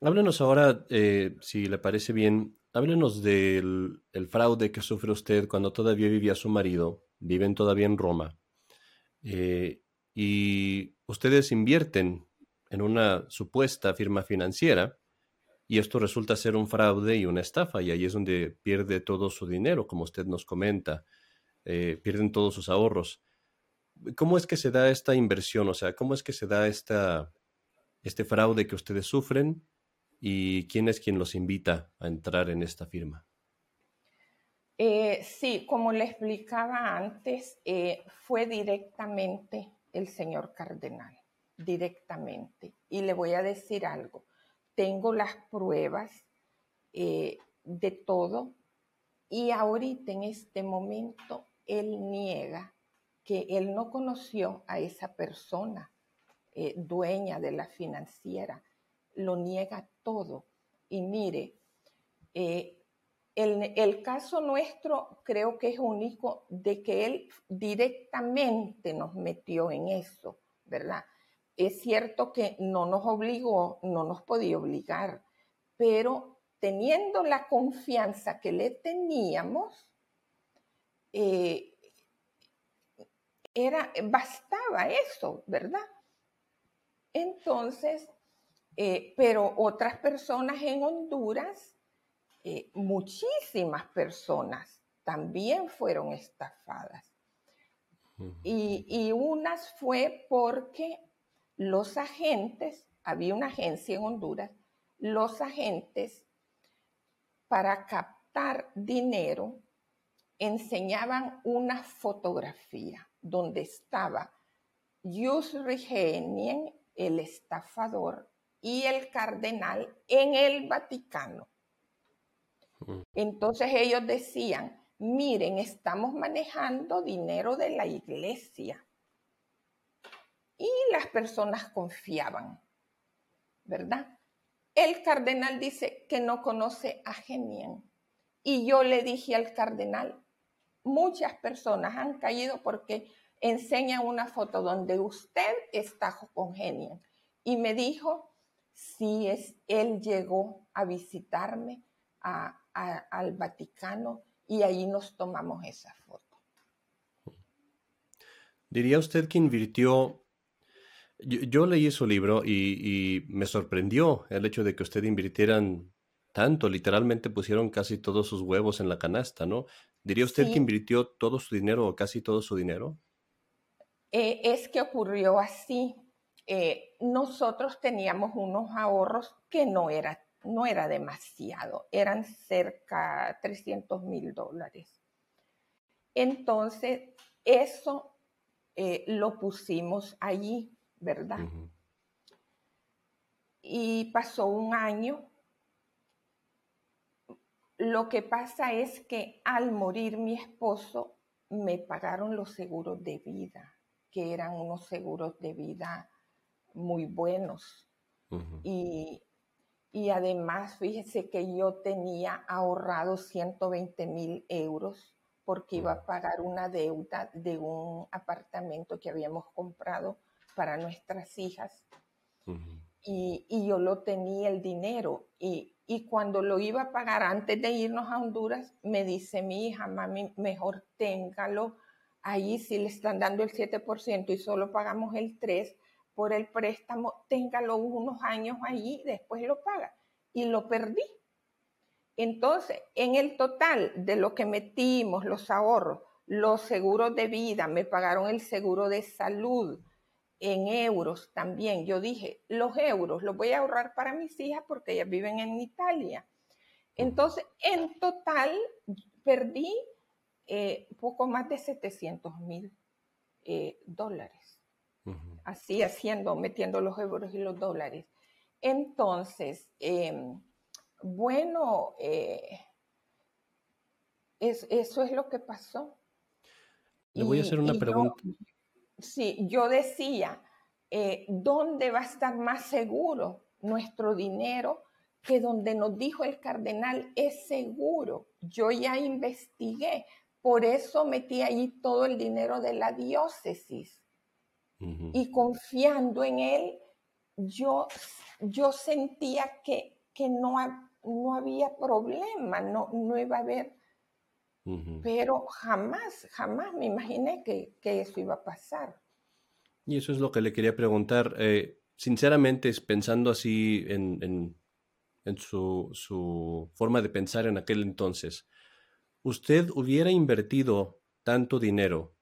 Háblenos ahora, eh, si le parece bien, háblenos del fraude que sufre usted cuando todavía vivía su marido, viven todavía en Roma, eh, y ustedes invierten en una supuesta firma financiera y esto resulta ser un fraude y una estafa, y ahí es donde pierde todo su dinero, como usted nos comenta, eh, pierden todos sus ahorros. ¿Cómo es que se da esta inversión? O sea, ¿cómo es que se da este fraude que ustedes sufren y quién es quien los invita a entrar en esta firma? Eh, sí, como le explicaba antes, eh, fue directamente el señor cardenal, directamente. Y le voy a decir algo tengo las pruebas eh, de todo y ahorita en este momento él niega que él no conoció a esa persona eh, dueña de la financiera, lo niega todo. Y mire, eh, el, el, caso nuestro creo que es único de que él directamente nos metió en eso, ¿verdad? Es cierto que no nos obligó, no nos podía obligar, pero teniendo la confianza que le teníamos, eh, era, bastaba eso, ¿verdad? Entonces, eh, pero otras personas en Honduras, eh, muchísimas personas también fueron estafadas. Y, y, unas fue porque los agentes, había una agencia en Honduras, los agentes para captar dinero enseñaban una fotografía donde estaba Yusri Genien, el estafador, y el cardenal en el Vaticano. Entonces ellos decían, miren, estamos manejando dinero de la iglesia. Y las personas confiaban, ¿verdad? El cardenal dice que no conoce a Genien. Y yo le dije al cardenal, muchas personas han caído porque enseñan una foto donde usted está con Genien. Y me dijo, si es, él llegó a visitarme al Vaticano y ahí nos tomamos esa foto. ¿Diría usted que invirtió yo, leí su libro y, me sorprendió el hecho de que usted invirtieran tanto, literalmente pusieron casi todos sus huevos en la canasta, ¿no? ¿Diría usted que invirtió todo su dinero o casi todo su dinero? Eh, es que ocurrió así. Eh, nosotros teníamos unos ahorros que no era, no era demasiado, eran cerca de 300 mil dólares. Entonces, eso eh, lo pusimos allí ¿verdad? Y pasó un año. Lo que pasa es que al morir mi esposo, me pagaron los seguros de vida, que eran unos seguros de vida muy buenos. y, y, además, fíjese que yo tenía ahorrado 120 mil euros porque iba a pagar una deuda de un apartamento que habíamos comprado para nuestras hijas. y, y, yo lo tenía el dinero. Y, y, cuando lo iba a pagar antes de irnos a Honduras, me dice mi hija, mami, mejor téngalo. Ahí si le están dando el 7% y solo pagamos el 3% por el préstamo, téngalo unos años ahí, después lo paga. Y lo perdí. Entonces, en el total de lo que metimos, los ahorros, los seguros de vida, me pagaron el seguro de salud, en euros también. Yo dije, los euros los voy a ahorrar para mis hijas porque ellas viven en Italia. Entonces, en total, perdí eh, poco más de 700 mil eh, dólares. Así haciendo, metiendo los euros y los dólares. Entonces, em, bueno, eh, eso es lo que pasó. Le voy a hacer una pregunta. Sí, yo decía, eh, ¿dónde va a estar más seguro nuestro dinero que donde nos dijo el cardenal es seguro? Yo ya investigué, por eso metí ahí todo el dinero de la diócesis. Y confiando en él, yo, yo sentía que, que no, no había problema, no, no iba a haber pero jamás, jamás me imaginé que, eso iba a pasar. Y eso es lo que le quería preguntar. Eh, sinceramente, pensando así en, su, su, forma de pensar en aquel entonces, ¿usted hubiera invertido tanto dinero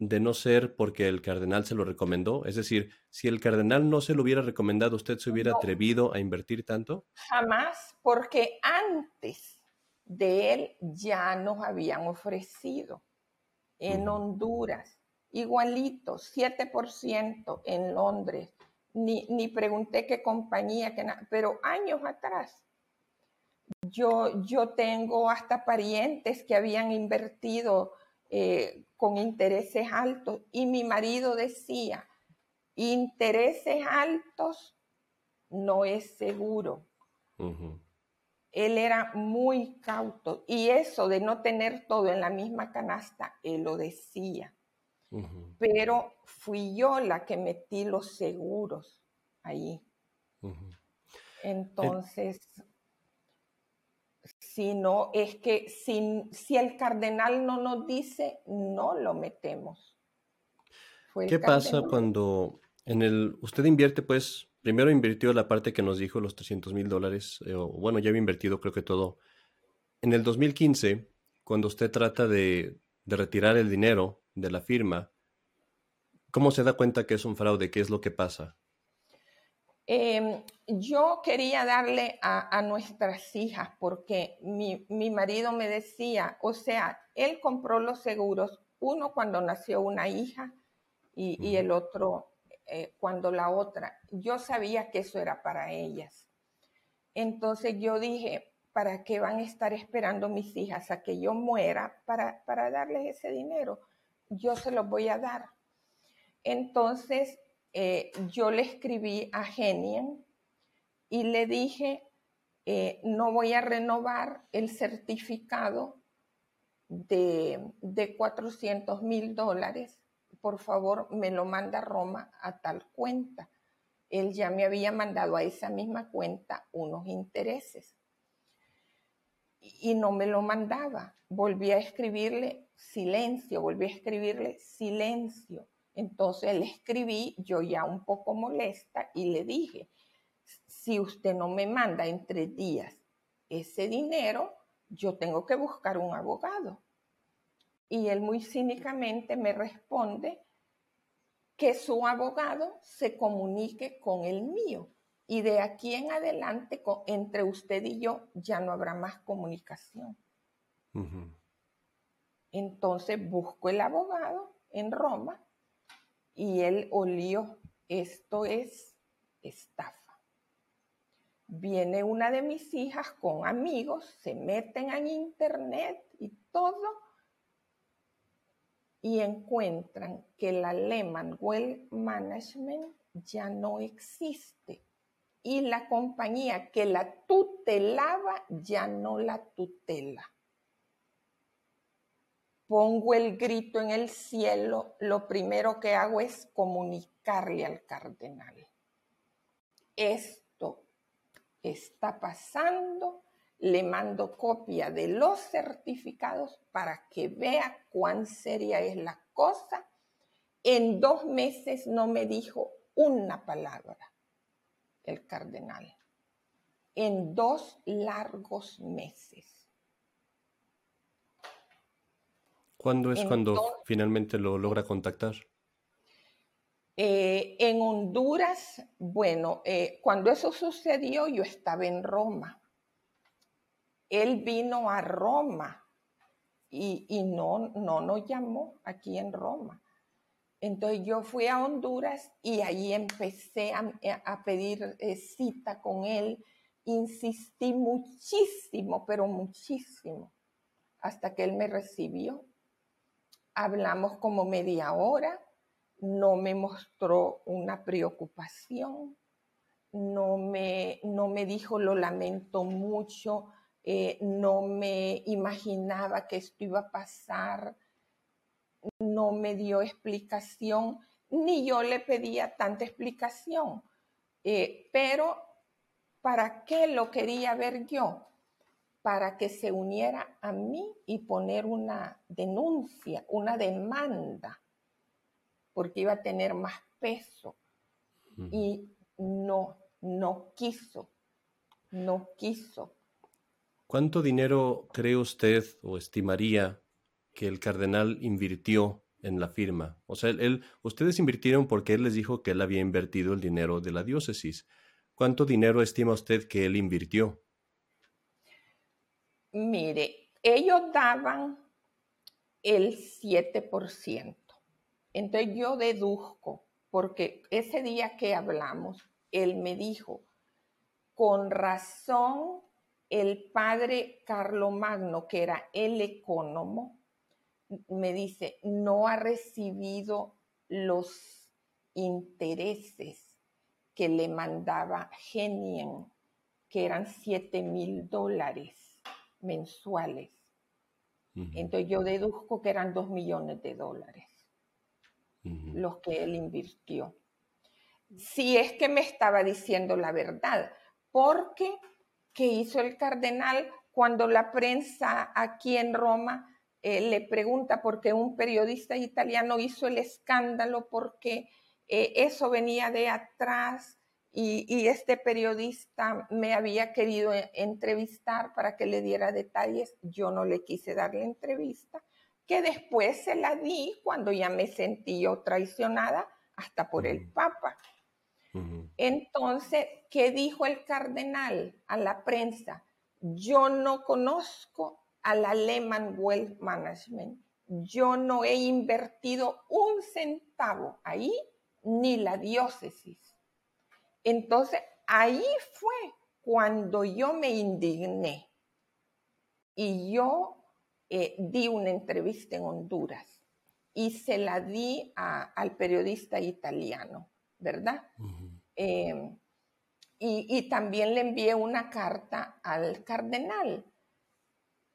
de no ser porque el cardenal se lo recomendó? Es decir, si el cardenal no se lo hubiera recomendado, ¿usted se hubiera atrevido a invertir tanto? Jamás, porque antes de él ya nos habían ofrecido en Honduras, igualito, 7% en Londres. Ni, ni, pregunté qué compañía, qué pero años atrás. Yo, yo tengo hasta parientes que habían invertido eh, con intereses altos y mi marido decía, intereses altos no es seguro él era muy cauto y eso de no tener todo en la misma canasta, él lo decía. Pero fui yo la que metí los seguros ahí. Entonces, si no, es que si, si el cardenal no nos dice, no lo metemos. ¿Qué pasa cuando en el, usted invierte, pues, primero invirtió la parte que nos dijo, los 300 mil dólares, eh, o bueno, ya había invertido creo que todo. En el 2015, cuando usted trata de, de retirar el dinero de la firma, ¿cómo se da cuenta que es un fraude? ¿Qué es lo que pasa? Em, yo quería darle a, nuestras hijas porque mi, marido me decía, o sea, él compró los seguros, uno cuando nació una hija y, el otro eh, cuando la otra. Yo sabía que eso era para ellas. Entonces yo dije, ¿para qué van a estar esperando mis hijas a que yo muera para, para darles ese dinero? Yo se los voy a dar. Entonces eh, yo le escribí a Genien y le dije, eh, no voy a renovar el certificado de, de 400 mil dólares, por favor me lo manda Roma a tal cuenta. Él ya me había mandado a esa misma cuenta unos intereses y no me lo mandaba. Volví a escribirle silencio, volví a escribirle silencio. Entonces le escribí, yo ya un poco molesta, y le dije, si usted no me manda en tres días ese dinero, yo tengo que buscar un abogado. Y él muy cínicamente me responde que su abogado se comunique con el mío. Y de aquí en adelante, entre usted y yo, ya no habrá más comunicación. Entonces busco el abogado en Roma y él olió, esto es estafa. Viene una de mis hijas con amigos, se meten en internet y todo y encuentran que la Lehman Well Management ya no existe y la compañía que la tutelaba ya no la tutela pongo el grito en el cielo, lo primero que hago es comunicarle al cardenal. Esto está pasando, le mando copia de los certificados para que vea cuán seria es la cosa. En dos meses no me dijo una palabra el cardenal. En dos largos meses. ¿Cuándo es cuando finalmente lo logra contactar? Eh, en Honduras, bueno, eh, cuando eso sucedió yo estaba en Roma. Él vino a Roma y, no, no nos llamó aquí en Roma. Entonces yo fui a Honduras y ahí empecé a, pedir eh, cita con él. Insistí muchísimo, pero muchísimo, hasta que él me recibió hablamos como media hora, no me mostró una preocupación, no me, no me dijo lo lamento mucho, eh, no me imaginaba que esto iba a pasar, no me dio explicación, ni yo le pedía tanta explicación. Eh, pero, ¿para qué lo quería ver yo? para que se uniera a mí y poner una denuncia, una demanda, porque iba a tener más peso. Y no, no quiso, no quiso. ¿Cuánto dinero cree usted o estimaría que el cardenal invirtió en la firma? O sea, él, ustedes invirtieron porque él les dijo que él había invertido el dinero de la diócesis. ¿Cuánto dinero estima usted que él invirtió? Mire, ellos daban el 7%. Entonces yo deduzco, porque ese día que hablamos, él me dijo, con razón el padre Magno, que era el ecónomo, me dice, no ha recibido los intereses que le mandaba Genien, que eran 7 mil dólares mensuales. Entonces yo deduzco que eran dos millones de dólares los que él invirtió. Si es que me estaba diciendo la verdad, porque ¿qué hizo el cardenal cuando la prensa aquí en Roma eh, le pregunta por qué un periodista italiano hizo el escándalo, porque eh, eso venía de atrás y, este periodista me había querido e, entrevistar para que le diera detalles. Yo no le quise dar la entrevista, que después se la di cuando ya me sentí yo traicionada hasta por el Papa. Entonces, ¿qué dijo el cardenal a la prensa? Yo no conozco al Lehman Wealth Management. Yo no he invertido un centavo ahí, ni la diócesis. Entonces, ahí fue cuando yo me indigné y yo eh, di una entrevista en Honduras y se la di al periodista italiano, ¿verdad? Em, y, también le envié una carta al cardenal.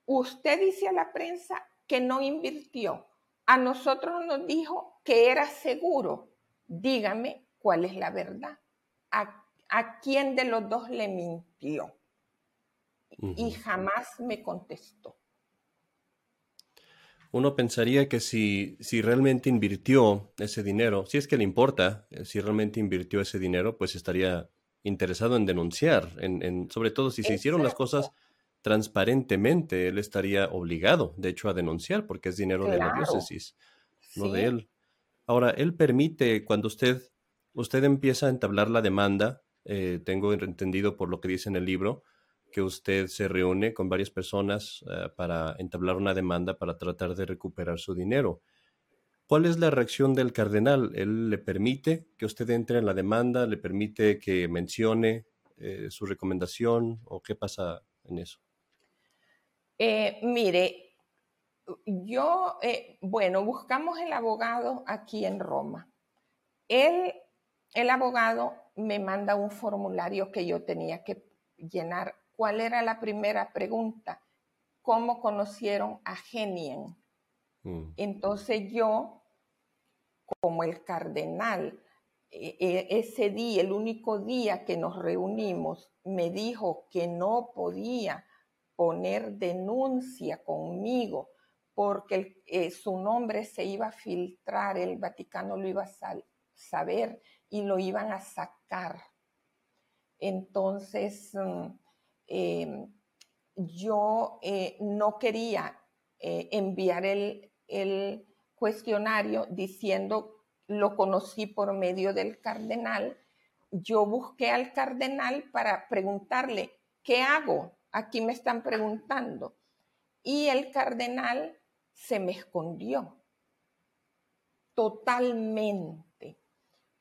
Usted dice a la prensa que no invirtió. A nosotros nos dijo que era seguro. Dígame cuál es la verdad. ¿A, quién de los dos le mintió? Y jamás me contestó. Uno pensaría que si, si realmente invirtió ese dinero, si es que le importa, eh, si realmente invirtió ese dinero, pues estaría interesado en denunciar, en, sobre todo si se hicieron las cosas transparentemente, él estaría obligado, de hecho, a denunciar porque es dinero de la diócesis, no de él. Ahora, él permite, cuando usted, usted empieza a entablar la demanda, eh, tengo entendido por lo que dice en el libro, que usted se reúne con varias personas eh, para entablar una demanda para tratar de recuperar su dinero. ¿Cuál es la reacción del cardenal? ¿Él le permite que usted entre en la demanda? ¿Le permite que mencione eh, su recomendación? ¿O qué pasa en eso? Eh, mire, yo, eh, bueno, buscamos el abogado aquí en Roma. Él, el abogado me manda un formulario que yo tenía que llenar. ¿Cuál era la primera pregunta? ¿Cómo conocieron a Genien? Mm. Entonces yo, como el cardenal, e, e, ese día, el único día que nos reunimos, me dijo que no podía poner denuncia conmigo porque eh, su nombre se iba a filtrar, el Vaticano lo iba a saber y lo iban a sacar. Entonces, mm, em, yo eh, no quería eh, enviar el, el cuestionario diciendo lo conocí por medio del cardenal. Yo busqué al cardenal para preguntarle, ¿qué hago? Aquí me están preguntando. Y el cardenal se me escondió totalmente.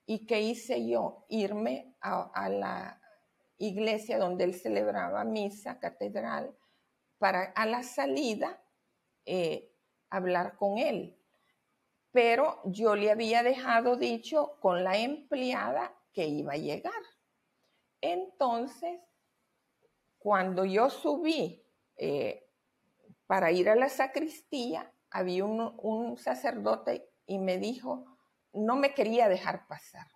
¿Y qué hice yo? Irme a, la iglesia donde él celebraba misa, catedral, para a la salida eh, hablar con él. Pero yo le había dejado dicho con la empleada que iba a llegar. Entonces, cuando yo subí eh, para ir a la sacristía, había un, un sacerdote y me dijo, no me quería dejar pasar.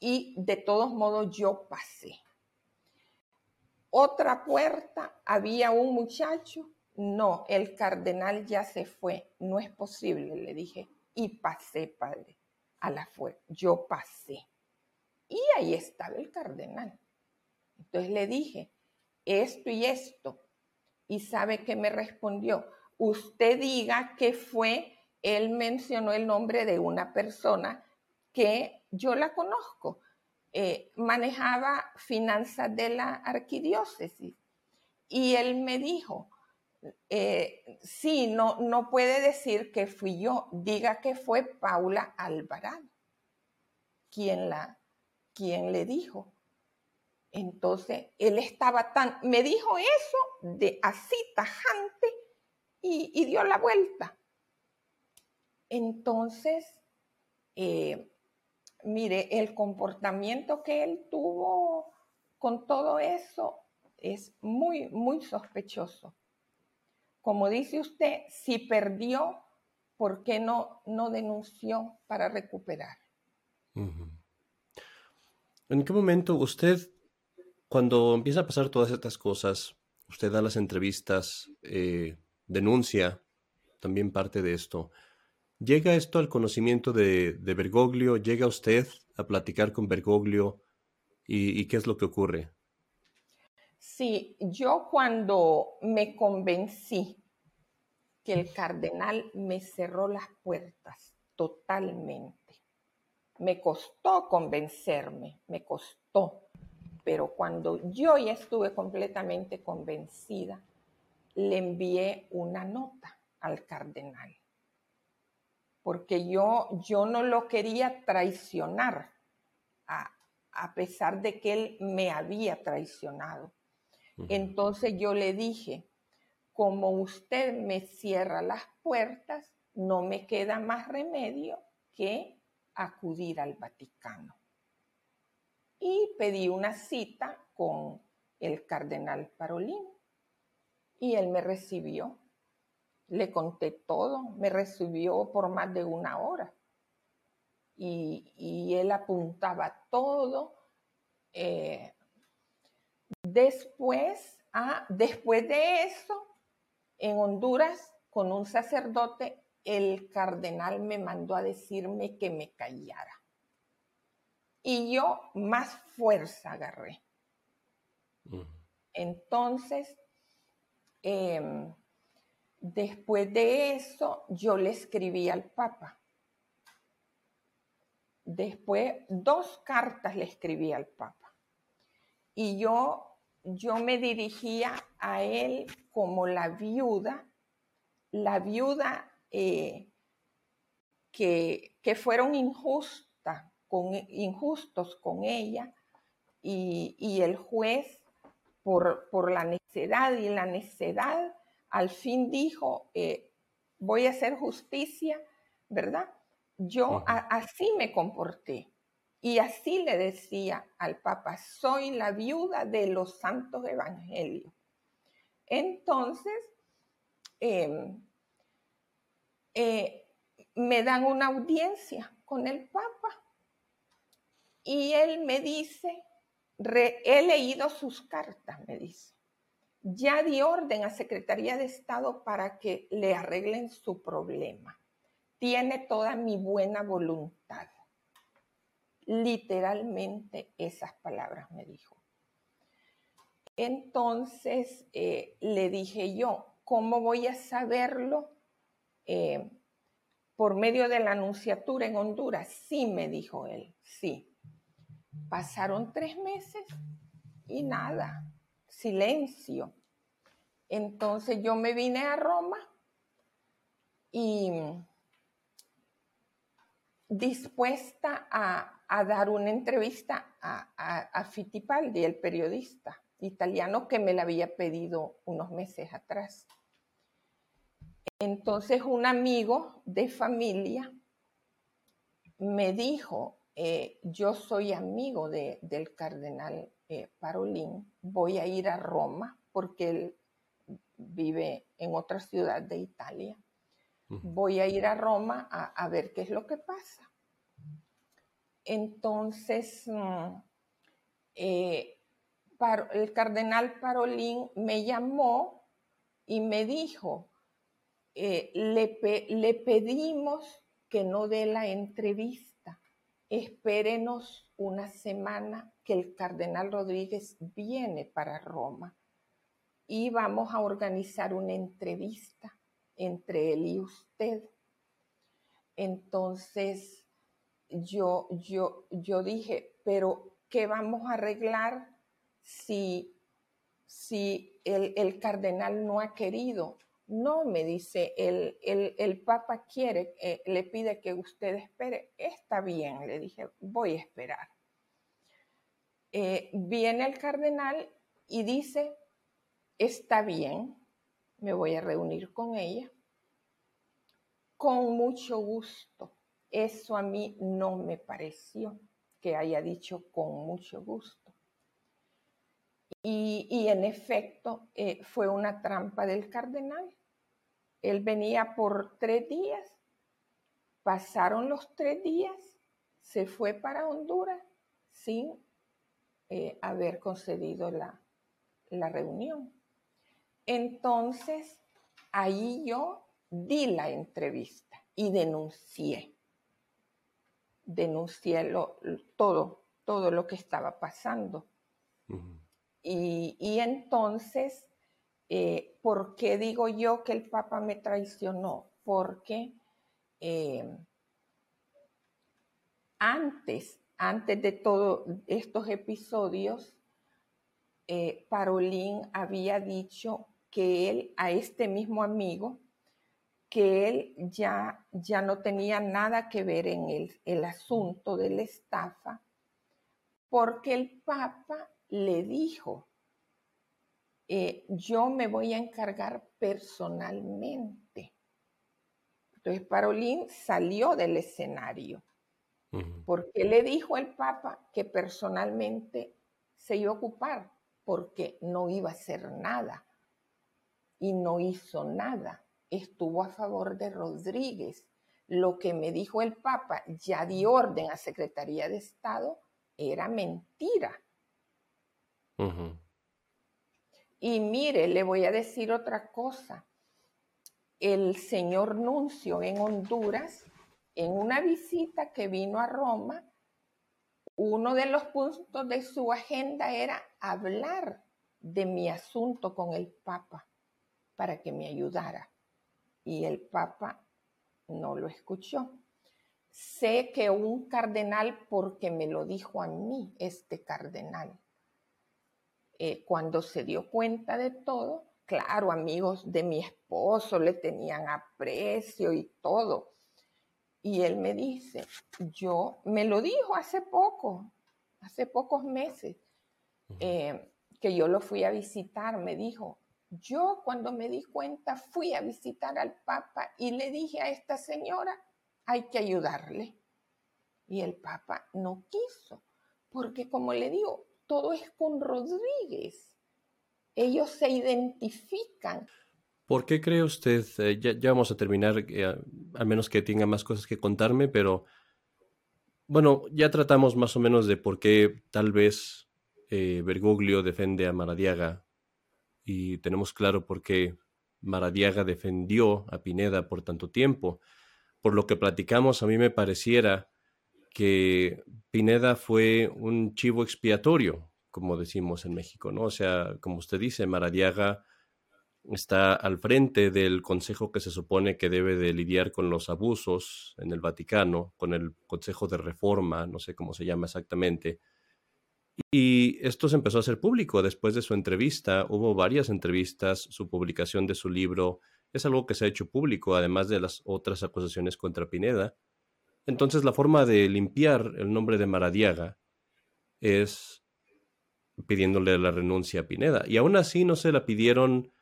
Y de todos modos yo pasé. Otra puerta, había un muchacho no, el cardenal ya se fue, no es posible, le dije. Y pasé, padre, a la fue. Yo pasé. Y ahí estaba el cardenal. Entonces le dije, esto y esto. Y sabe que me respondió, usted diga que fue, él mencionó el nombre de una persona que yo la conozco. Eh, manejaba finanzas de la arquidiócesis. Y él me dijo, eh, sí, no, no puede decir que fui yo, diga que fue Paula Alvarado quien, la, quien le dijo. Entonces, él estaba tan, me dijo eso de así tajante y, dio la vuelta. Entonces, eh, mire, el comportamiento que él tuvo con todo eso es muy, muy sospechoso como dice usted, si perdió, ¿por qué no, no denunció para recuperar? ¿En qué momento usted, cuando empieza a pasar todas estas cosas, usted da las entrevistas, eh, denuncia, también parte de esto. ¿Llega esto al conocimiento de, Bergoglio? ¿Llega usted a platicar con Bergoglio? ¿Y, qué es lo que ocurre? Sí, yo cuando me convencí que el cardenal me cerró las puertas totalmente, me costó convencerme, me costó, pero cuando yo ya estuve completamente convencida, le envié una nota al cardenal porque yo, yo no lo quería traicionar, a, pesar de que él me había traicionado. Entonces yo le dije, como usted me cierra las puertas, no me queda más remedio que acudir al Vaticano. Y pedí una cita con el cardenal Parolín y él me recibió le conté todo, me recibió por más de una hora. Y, él apuntaba todo. Eh, después, ah, después de eso, en Honduras, con un sacerdote, el cardenal me mandó a decirme que me callara. Y yo más fuerza agarré. Entonces, em, Después de eso, yo le escribí al Papa. Después, dos cartas le escribí al Papa. Y yo, yo me dirigía a él como la viuda, la viuda eh, que, fueron injusta, con, injustos con ella y, el juez por, por la necedad y la necedad al fin dijo, eh, voy a hacer justicia, ¿verdad? Yo así me comporté y así le decía al Papa, soy la viuda de los santos evangelios. Entonces, em, eh, me dan una audiencia con el Papa y él me dice, he leído sus cartas, me dice ya di orden a Secretaría de Estado para que le arreglen su problema. Tiene toda mi buena voluntad. Literalmente esas palabras me dijo. Entonces eh, le dije yo, ¿cómo voy a saberlo? Eh, por medio de la anunciatura en Honduras. Sí, me dijo él, sí. Pasaron tres meses y nada silencio. Entonces yo me vine a Roma y dispuesta a, dar una entrevista a, a, Fittipaldi, el periodista italiano que me la había pedido unos meses atrás. Entonces un amigo de familia me dijo, eh, yo soy amigo del cardenal eh, Parolín, voy a ir a Roma porque él vive en otra ciudad de Italia. Voy a ir a Roma a, ver qué es lo que pasa. Entonces, mm, eh, el cardenal Parolín me llamó y me dijo, eh, le, le pedimos que no dé la entrevista, espérenos una semana que el cardenal Rodríguez viene para Roma y vamos a organizar una entrevista entre él y usted. Entonces yo, yo, yo dije, pero ¿qué vamos a arreglar si, si el, el cardenal no ha querido? No, me dice, el, el, Papa quiere, eh, le pide que usted espere. Está bien, le dije, voy a esperar. Eh, viene el cardenal y dice, está bien, me voy a reunir con ella. Con mucho gusto. Eso a mí no me pareció que haya dicho con mucho gusto. Y, en efecto, eh, fue una trampa del cardenal. Él venía por tres días, pasaron los tres días, se fue para Honduras sin eh, haber concedido la, la reunión. Entonces, ahí yo di la entrevista y denuncié. Denuncié todo, todo lo que estaba pasando. y, entonces, eh, ¿por qué digo yo que el Papa me traicionó? Porque eh, antes, antes de todos estos episodios, eh, Parolín había dicho que él, a este mismo amigo, que él ya, ya no tenía nada que ver en el, el asunto de la estafa, porque el Papa le dijo, eh, yo me voy a encargar personalmente. Entonces Parolín salió del escenario, porque le dijo el Papa que personalmente se iba a ocupar, porque no iba a hacer nada y no hizo nada. Estuvo a favor de Rodríguez. Lo que me dijo el Papa, ya di orden a Secretaría de Estado, era mentira. Y mire, le voy a decir otra cosa. El señor Nuncio en Honduras, en una visita que vino a Roma, uno de los puntos de su agenda era hablar de mi asunto con el Papa para que me ayudara. Y el Papa no lo escuchó. Sé que un cardenal, porque me lo dijo a mí, este cardenal, eh, cuando se dio cuenta de todo, claro, amigos de mi esposo le tenían aprecio y todo. Y él me dice, yo, me lo dijo hace poco, hace pocos meses, eh, que yo lo fui a visitar, me dijo, yo cuando me di cuenta fui a visitar al Papa y le dije a esta señora, hay que ayudarle. Y el Papa no quiso, porque como le digo, todo es con Rodríguez. Ellos se identifican. ¿Por qué cree usted, eh, ya, vamos a terminar, eh, al menos que tenga más cosas que contarme, pero bueno, ya tratamos más o menos de por qué tal vez eh, Bergoglio defiende a Maradiaga y tenemos claro por qué Maradiaga defendió a Pineda por tanto tiempo. Por lo que platicamos, a mí me pareciera que Pineda fue un chivo expiatorio, como decimos en México, ¿no? O sea, como usted dice, Maradiaga está al frente del consejo que se supone que debe de lidiar con los abusos en el Vaticano, con el Consejo de Reforma, no sé cómo se llama exactamente, y esto se empezó a hacer público después de su entrevista. Hubo varias entrevistas, su publicación de su libro es algo que se ha hecho público, además de las otras acusaciones contra Pineda. Entonces la forma de limpiar el nombre de Maradiaga es pidiéndole la renuncia a Pineda. Y aún así no se la pidieron,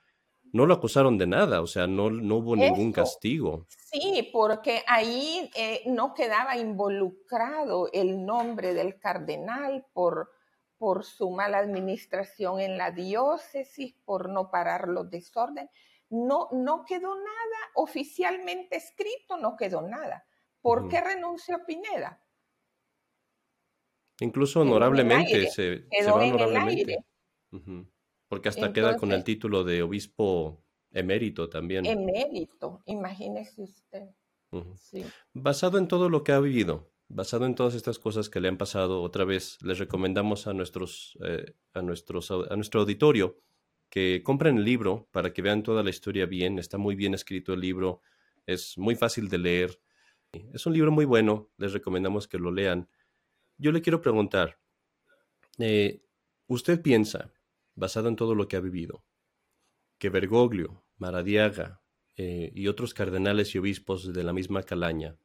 no lo acusaron de nada, o sea, no, no hubo ningún castigo. Sí, porque ahí eh, no quedaba involucrado el nombre del cardenal por por su mala administración en la diócesis, por no parar los desórdenes. No, no quedó nada oficialmente escrito, no quedó nada. ¿Por qué renunció Pineda? Incluso honorablemente, se, va honorablemente. Porque hasta queda con el título de obispo emérito también. Emérito, imagínese usted. Basado en todo lo que ha vivido, basado en todas estas cosas que le han pasado, otra vez les recomendamos a, nuestros, eh, a, nuestros, a nuestro auditorio que compren el libro para que vean toda la historia bien. Está muy bien escrito el libro, es muy fácil de leer. Es un libro muy bueno, les recomendamos que lo lean. Yo le quiero preguntar, eh, ¿usted piensa, basado en todo lo que ha vivido, que Bergoglio, Maradiaga eh, y otros cardenales y obispos de la misma calaña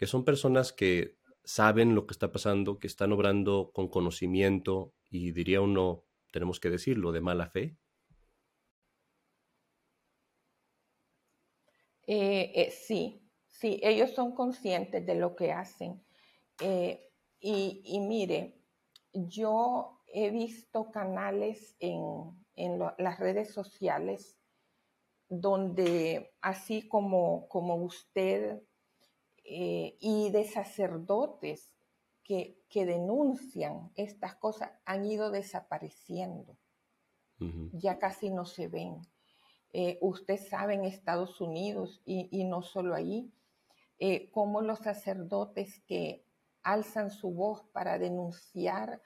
que son personas que saben lo que está pasando, que están obrando con conocimiento y diría uno, tenemos que decirlo, de mala fe? Eh, eh, sí, sí, ellos son conscientes de lo que hacen. Eh, y, mire, yo he visto canales en, las redes sociales donde así como, como usted eh, y de sacerdotes que, que, denuncian estas cosas han ido desapareciendo. Ya casi no se ven. eh, usted sabe en Estados Unidos y, no solo ahí, eh, cómo los sacerdotes que alzan su voz para denunciar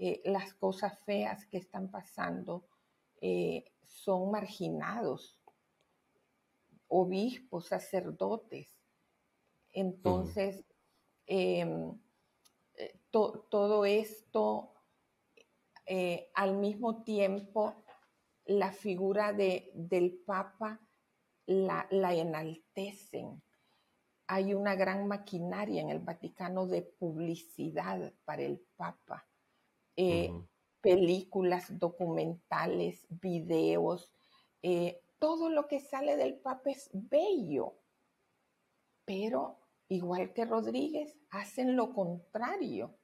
eh, las cosas feas que están pasando son marginados, obispos, sacerdotes. Entonces, em, todo esto al mismo tiempo la figura de, del Papa la, enaltecen. Hay una gran maquinaria en el Vaticano de publicidad para el Papa. Eh, películas, documentales, videos, eh, todo lo que sale del Papa es bello. Pero, igual que Rodríguez, hacen lo contrario.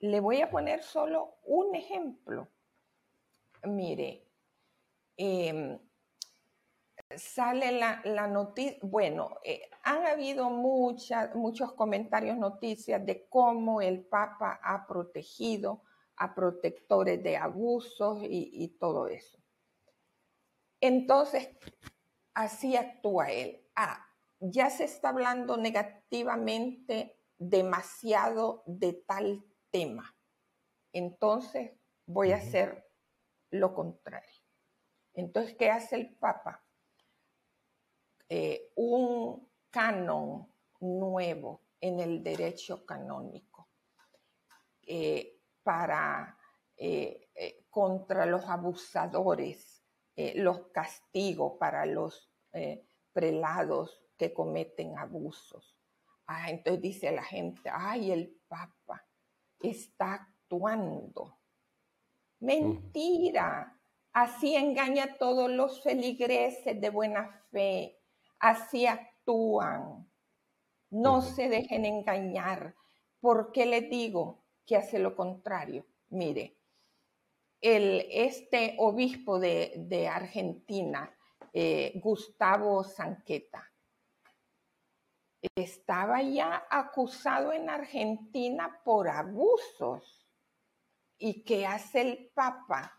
Le voy a poner solo un ejemplo. Mire, Em, sale la, noticia, bueno, eh, han habido muchos comentarios, noticias de cómo el Papa ha protegido a protectores de abusos y, todo eso. Entonces, así actúa él. Ah, ya se está hablando negativamente demasiado de tal tema. Entonces, voy a hacer lo contrario. Entonces, ¿qué hace el Papa? Eh, un canon nuevo en el derecho canónico eh, para eh, contra los abusadores, los castigos para los prelados que cometen abusos. Ah, entonces dice la gente, ay, el Papa está actuando. Mentira, Así engaña a todos los feligreses de buena fe. Así actúan. No se dejen engañar. ¿Por qué les digo que hace lo contrario? Mire, el, este obispo de, Argentina, eh, Gustavo Sanqueta, estaba ya acusado en Argentina por abusos. ¿Y qué hace el Papa?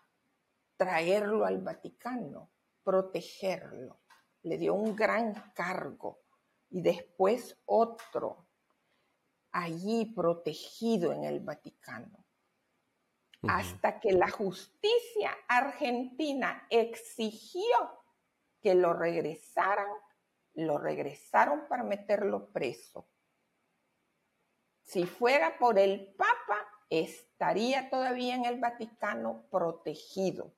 traerlo al Vaticano, protegerlo. Le dio un gran cargo y después otro allí protegido en el Vaticano. Hasta que la justicia argentina exigió que lo regresaran, lo regresaron para meterlo preso. Si fuera por el Papa, estaría todavía en el Vaticano protegido.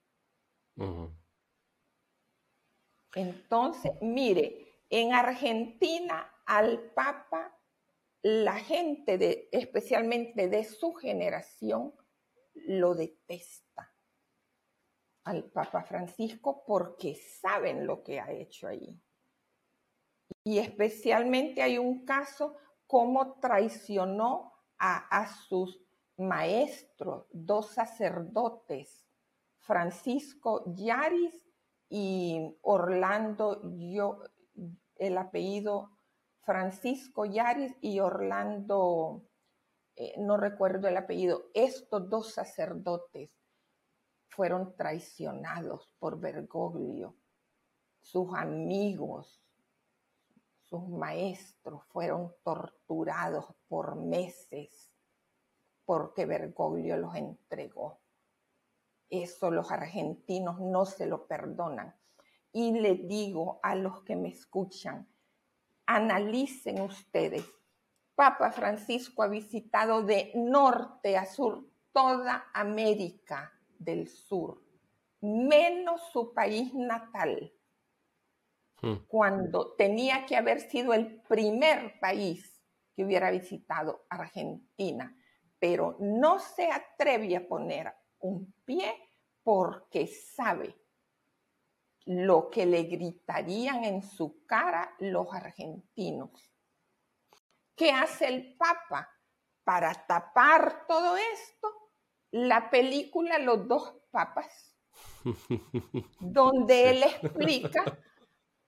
Entonces, mire, en Argentina al Papa, la gente, de, especialmente de su generación, lo detesta al Papa Francisco porque saben lo que ha hecho ahí. Y especialmente hay un caso como traicionó a, sus maestros, dos sacerdotes Francisco Yaris y Orlando, el apellido Francisco Yaris y Orlando, eh, no recuerdo el apellido, estos dos sacerdotes fueron traicionados por Bergoglio. Sus amigos, sus maestros fueron torturados por meses porque Bergoglio los entregó. Eso los argentinos no se lo perdonan. Y le digo a los que me escuchan, analicen ustedes. Papa Francisco ha visitado de norte a sur toda América del Sur, menos su país natal, hmm. cuando tenía que haber sido el primer país que hubiera visitado Argentina, pero no se atreve a poner un pie porque sabe lo que le gritarían en su cara los argentinos. ¿Qué hace el Papa para tapar todo esto? La película Los dos papas, donde él explica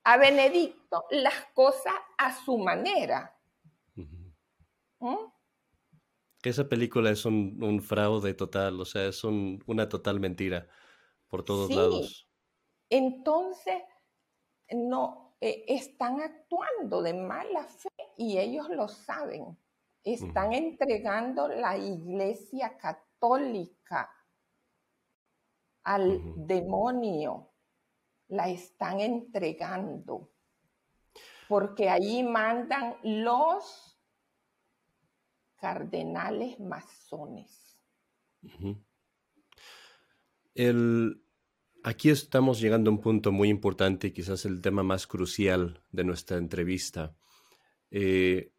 a Benedicto las cosas a su manera. ¿Mm? esa película es un, fraude total, o sea, es una total mentira por todos lados. Entonces, no eh, están actuando de mala fe y ellos lo saben. Están entregando la iglesia católica al demonio. La están entregando. Porque ahí mandan los cardenales masones. El, aquí estamos llegando a un punto muy importante, quizás el tema más crucial de nuestra entrevista. Eh,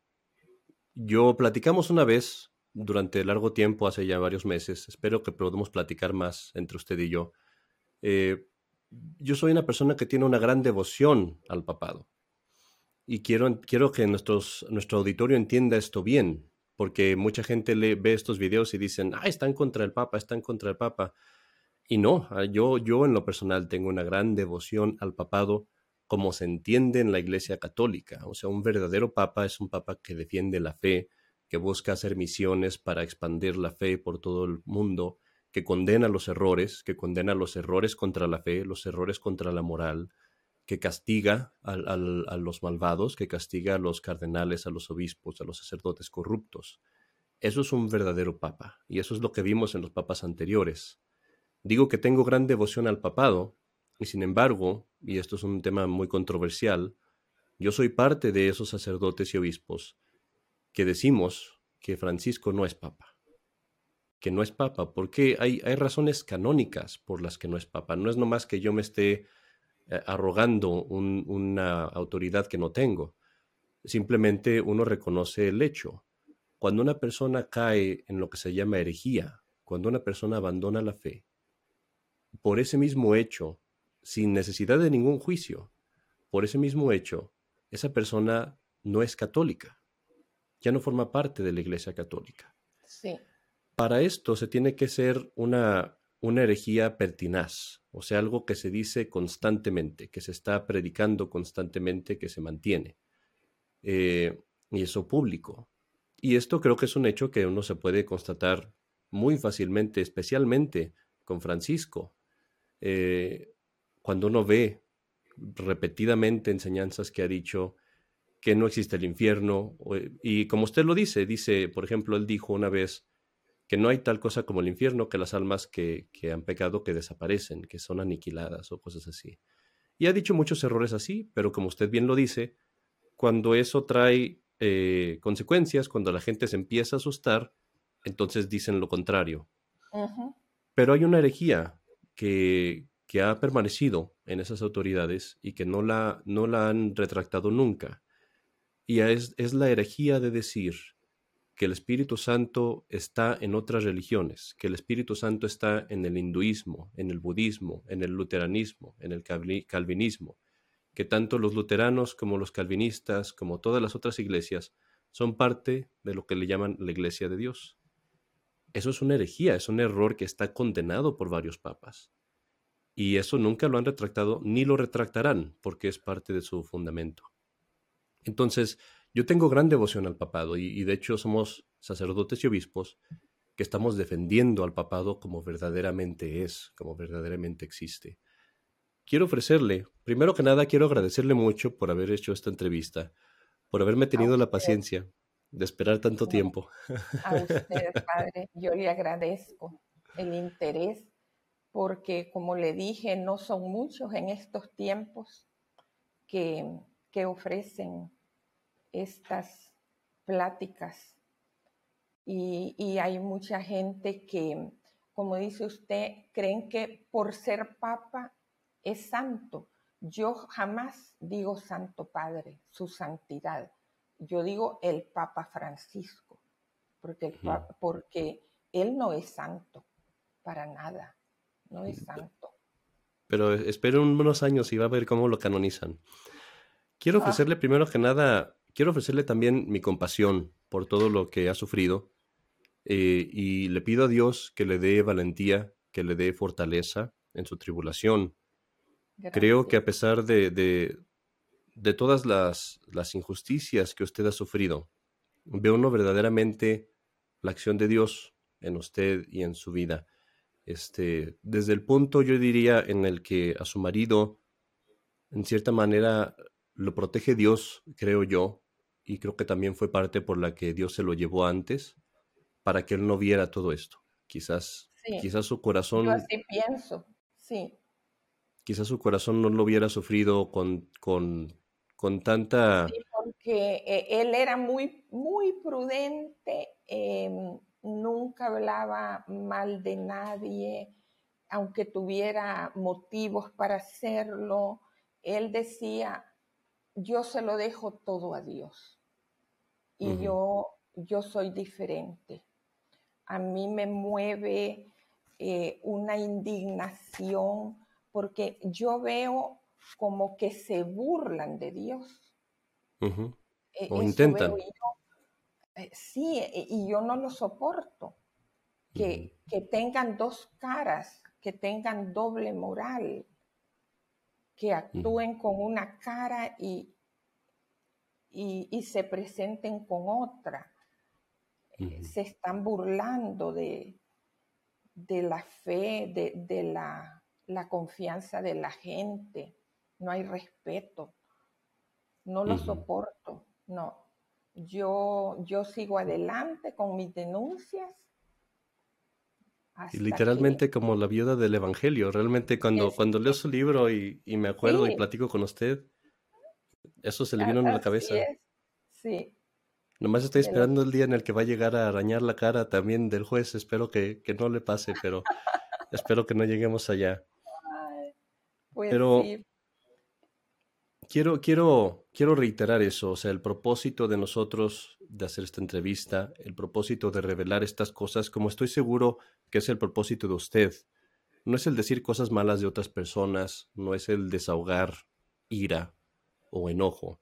yo platicamos una vez durante largo tiempo, hace ya varios meses. Espero que podamos platicar más entre usted y yo. Eh, yo soy una persona que tiene una gran devoción al papado. Y quiero, quiero que nuestros, nuestro auditorio entienda esto bien, porque mucha gente le, ve estos videos y dicen, ah, están contra el Papa, están contra el Papa. Y no, ah, yo, yo en lo personal tengo una gran devoción al papado como se entiende en la Iglesia Católica. O sea, un verdadero papa es un papa que defiende la fe, que busca hacer misiones para expandir la fe por todo el mundo, que condena los errores, que condena los errores contra la fe, los errores contra la moral, que castiga a los malvados, que castiga a los cardenales, a los obispos, a los sacerdotes corruptos. Eso es un verdadero papa, y eso es lo que vimos en los papas anteriores. Digo que tengo gran devoción al papado, y sin embargo, y esto es un tema muy controversial, yo soy parte de esos sacerdotes y obispos que decimos que Francisco no es papa. Que no es papa, porque hay, hay razones canónicas por las que no es papa. No es nomás que yo me esté eh, arrogando una autoridad que no tengo. Simplemente uno reconoce el hecho. Cuando una persona cae en lo que se llama herejía, cuando una persona abandona la fe, por ese mismo hecho, sin necesidad de ningún juicio, por ese mismo hecho, esa persona no es católica, ya no forma parte de la Iglesia Católica. Sí. Para esto se tiene que ser una, una herejía pertinaz, o sea, algo que se dice constantemente, que se está predicando constantemente, que se mantiene. Eh, y eso público. Y esto creo que es un hecho que uno se puede constatar muy fácilmente, especialmente con Francisco. Eh, cuando uno ve repetidamente enseñanzas que ha dicho que no existe el infierno, y como usted lo dice, dice, por ejemplo, él dijo una vez que no hay tal cosa como el infierno, que las almas que, han pecado que desaparecen, que son aniquiladas o cosas así. Y ha dicho muchos errores así, pero como usted bien lo dice, cuando eso trae eh, consecuencias, cuando la gente se empieza a asustar, entonces dicen lo contrario. Pero hay una herejía que, ha permanecido en esas autoridades y que no la, no la han retractado nunca. Y es, es la herejía de decir que el Espíritu Santo está en otras religiones, que el Espíritu Santo está en el hinduismo, en el budismo, en el luteranismo, en el calvinismo, que tanto los luteranos como los calvinistas, como todas las otras iglesias, son parte de lo que le llaman la iglesia de Dios. Eso es una herejía, es un error que está condenado por varios papas. Y eso nunca lo han retractado ni lo retractarán porque es parte de su fundamento. Entonces, yo tengo gran devoción al papado y, de hecho somos sacerdotes y obispos que estamos defendiendo al papado como verdaderamente es, como verdaderamente existe. Quiero ofrecerle, primero que nada, quiero agradecerle mucho por haber hecho esta entrevista, por haberme tenido la paciencia de esperar tanto tiempo. A usted, padre, yo le agradezco el interés porque como le dije, no son muchos en estos tiempos que, ofrecen estas pláticas. Y, hay mucha gente que, como dice usted, creen que por ser papa es santo. Yo jamás digo Santo Padre, su santidad. Yo digo el Papa Francisco, porque, porque él no es santo para nada no es santo. Pero espero unos años y va a ver cómo lo canonizan. Quiero ah. ofrecerle primero que nada, quiero ofrecerle también mi compasión por todo lo que ha sufrido eh, y le pido a Dios que le dé valentía, que le dé fortaleza en su tribulación. Creo que a pesar de, de, de todas las, las, injusticias que usted ha sufrido, ve uno verdaderamente la acción de Dios en usted y en su vida. Este, desde el punto, yo diría, en el que a su marido en cierta manera lo protege Dios, creo yo, y creo que también fue parte por la que Dios se lo llevó antes, para que él no viera todo esto. Quizás, quizás su corazón... Yo así pienso, sí. Quizás su corazón no lo hubiera sufrido con, con, con tanta... Sí, porque eh, él era muy, muy prudente, em, nunca hablaba mal de nadie, aunque tuviera motivos para hacerlo. Él decía, yo se lo dejo todo a Dios. Y yo, yo soy diferente. A mí me mueve eh, una indignación porque yo veo como que se burlan de Dios. E, o intentan. Eh, sí, e, y yo no lo soporto. Que, que tengan dos caras, que tengan doble moral que actúen con una cara y, y, se presenten con otra. Eh, se están burlando de, de la fe, de, la, la, confianza de la gente. No hay respeto. No lo soporto. No. Yo, yo sigo adelante con mis denuncias y literalmente como la viuda del Evangelio. Realmente cuando, cuando leo su libro y, me acuerdo y platico con usted, eso se le vino en la cabeza. Sí. Nomás estoy esperando el día en el que va a llegar a arañar la cara también del juez. Espero que, no le pase, pero espero que no lleguemos allá. pues pero quiero, quiero, quiero reiterar eso. O sea, el propósito de nosotros de hacer esta entrevista, el propósito de revelar estas cosas, como estoy seguro que es el propósito de usted. No es el decir cosas malas de otras personas, no es el desahogar ira o enojo.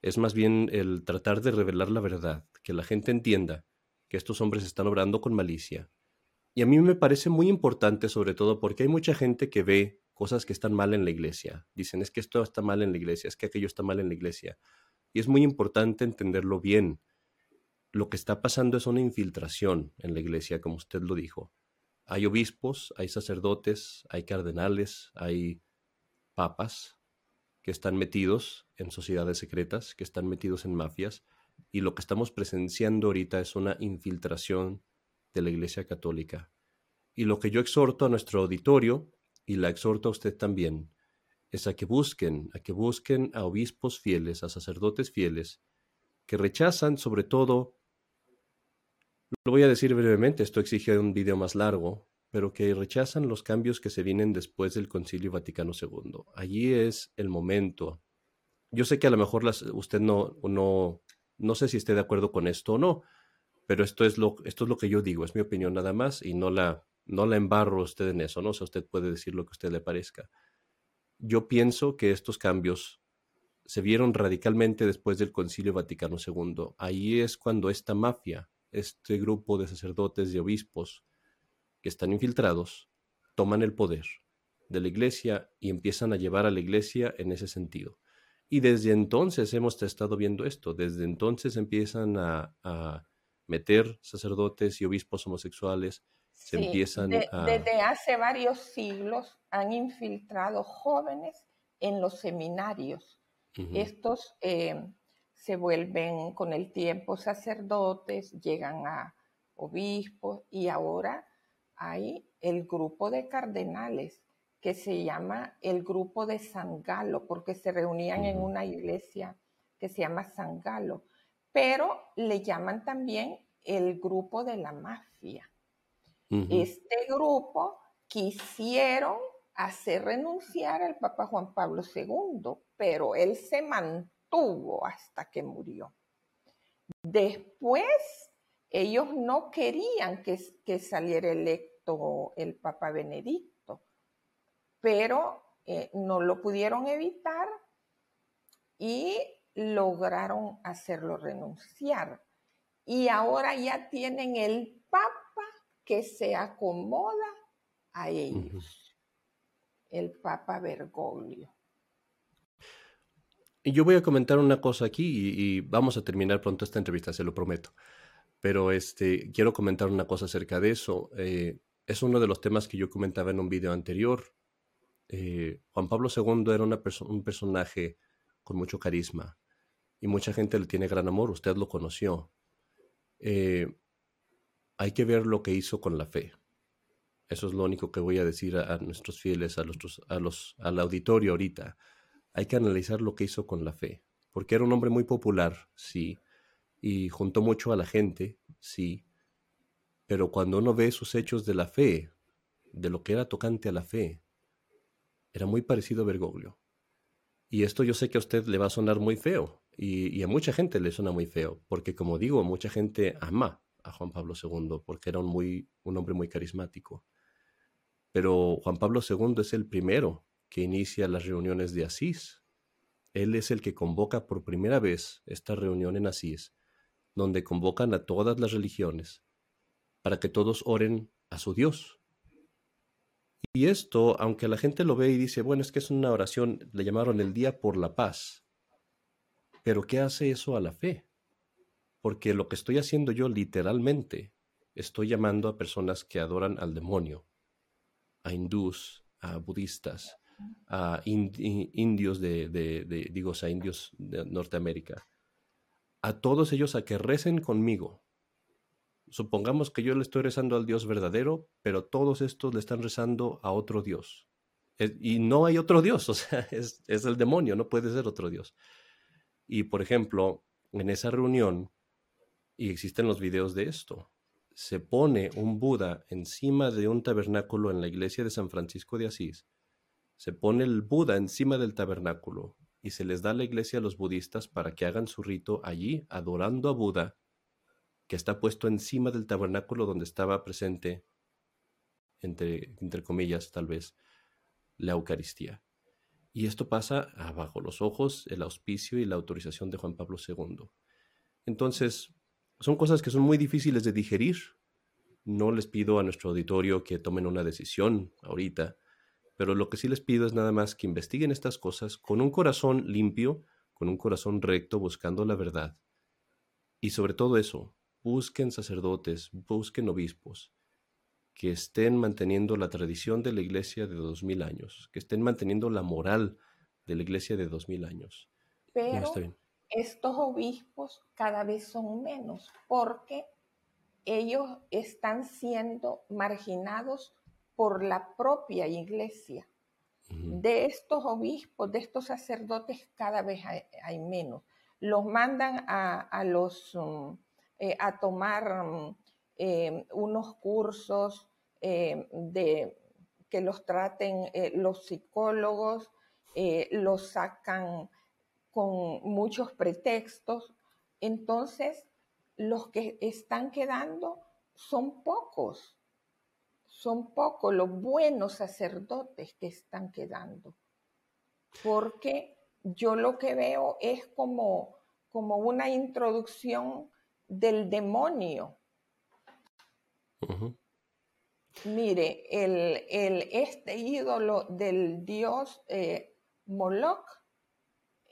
Es más bien el tratar de revelar la verdad, que la gente entienda que estos hombres están obrando con malicia. Y a mí me parece muy importante sobre todo porque hay mucha gente que ve cosas que están mal en la iglesia. Dicen, es que esto está mal en la iglesia, es que aquello está mal en la iglesia. Y es muy importante entenderlo bien. Lo que está pasando es una infiltración en la iglesia, como usted lo dijo. Hay obispos, hay sacerdotes, hay cardenales, hay papas que están metidos en sociedades secretas, que están metidos en mafias, y lo que estamos presenciando ahorita es una infiltración de la Iglesia Católica. Y lo que yo exhorto a nuestro auditorio, y la exhorto a usted también, es a que busquen, a que busquen a obispos fieles, a sacerdotes fieles, que rechazan sobre todo lo voy a decir brevemente, esto exige un video más largo, pero que rechazan los cambios que se vienen después del Concilio Vaticano II. Allí es el momento. Yo sé que a lo mejor usted no, no, no sé si esté de acuerdo con esto o no, pero esto es lo, esto es lo que yo digo, es mi opinión nada más y no la, no la embarro usted en eso, ¿no? O sea, usted puede decir lo que a usted le parezca. Yo pienso que estos cambios se vieron radicalmente después del Concilio Vaticano II. Ahí es cuando esta mafia este grupo de sacerdotes y obispos que están infiltrados toman el poder de la iglesia y empiezan a llevar a la iglesia en ese sentido. Y desde entonces hemos estado viendo esto, desde entonces empiezan a, meter sacerdotes y obispos homosexuales, se empiezan a... Desde hace varios siglos han infiltrado jóvenes en los seminarios. Estos eh, se vuelven con el tiempo sacerdotes, llegan a obispos y ahora hay el grupo de cardenales que se llama el grupo de San Galo, porque se reunían en una iglesia que se llama San Galo, pero le llaman también el grupo de la mafia. Este grupo quisieron hacer renunciar al Papa Juan Pablo II, pero él se mantuvo hasta que murió. Después, ellos no querían que, saliera electo el Papa Benedicto, pero eh, no lo pudieron evitar y lograron hacerlo renunciar. Y ahora ya tienen el Papa que se acomoda a ellos, el Papa Bergoglio. Yo voy a comentar una cosa aquí y, vamos a terminar pronto esta entrevista, se lo prometo. Pero este, quiero comentar una cosa acerca de eso. Eh, es uno de los temas que yo comentaba en un video anterior. eh, Juan Pablo II era una un personaje con mucho carisma y mucha gente le tiene gran amor, usted lo conoció. Eh, hay que ver lo que hizo con la fe. Eso es lo único que voy a decir a, nuestros fieles, a, los, a los, al auditorio ahorita. Hay que analizar lo que hizo con la fe, porque era un hombre muy popular, sí, y juntó mucho a la gente, sí, pero cuando uno ve sus hechos de la fe, de lo que era tocante a la fe, era muy parecido a Bergoglio. Y esto yo sé que a usted le va a sonar muy feo, y, a mucha gente le suena muy feo, porque como digo, mucha gente ama a Juan Pablo II, porque era un, muy, un hombre muy carismático. Pero Juan Pablo II es el primero que inicia las reuniones de Asís. Él es el que convoca por primera vez esta reunión en Asís, donde convocan a todas las religiones para que todos oren a su Dios. Y esto, aunque la gente lo ve y dice, bueno, es que es una oración, le llamaron el Día por la Paz. Pero ¿qué hace eso a la fe? Porque lo que estoy haciendo yo literalmente, estoy llamando a personas que adoran al demonio a hindús, a budistas, a indios de, digo, a indios de Norteamérica, a todos ellos a que recen conmigo. Supongamos que yo le estoy rezando al Dios verdadero, pero todos estos le están rezando a otro Dios. Y no hay otro Dios, o sea, es, es el demonio, no puede ser otro Dios. Y por ejemplo, en esa reunión, y existen los videos de esto, se pone un Buda encima de un tabernáculo en la iglesia de San Francisco de Asís, se pone el Buda encima del tabernáculo y se les da a la iglesia a los budistas para que hagan su rito allí, adorando a Buda, que está puesto encima del tabernáculo donde estaba presente, entre, entre comillas, tal vez, la Eucaristía. Y esto pasa bajo los ojos, el auspicio y la autorización de Juan Pablo II. Entonces, son cosas que son muy difíciles de digerir. No les pido a nuestro auditorio que tomen una decisión ahorita, pero lo que sí les pido es nada más que investiguen estas cosas con un corazón limpio, con un corazón recto, buscando la verdad. Y sobre todo eso, busquen sacerdotes, busquen obispos, que estén manteniendo la tradición de la iglesia de dos mil años, que estén manteniendo la moral de la iglesia de dos mil años. Pero estos obispos cada vez son menos porque ellos están siendo marginados por la propia iglesia. De estos obispos, de estos sacerdotes, cada vez hay, menos. Los mandan a, los, um, eh, a tomar um, eh, unos cursos eh, de, que los traten los psicólogos, los sacan con muchos pretextos, entonces los que están quedando son pocos, son pocos los buenos sacerdotes que están quedando, porque yo lo que veo es como, como una introducción del demonio. Mire, el, este ídolo del dios eh, Moloch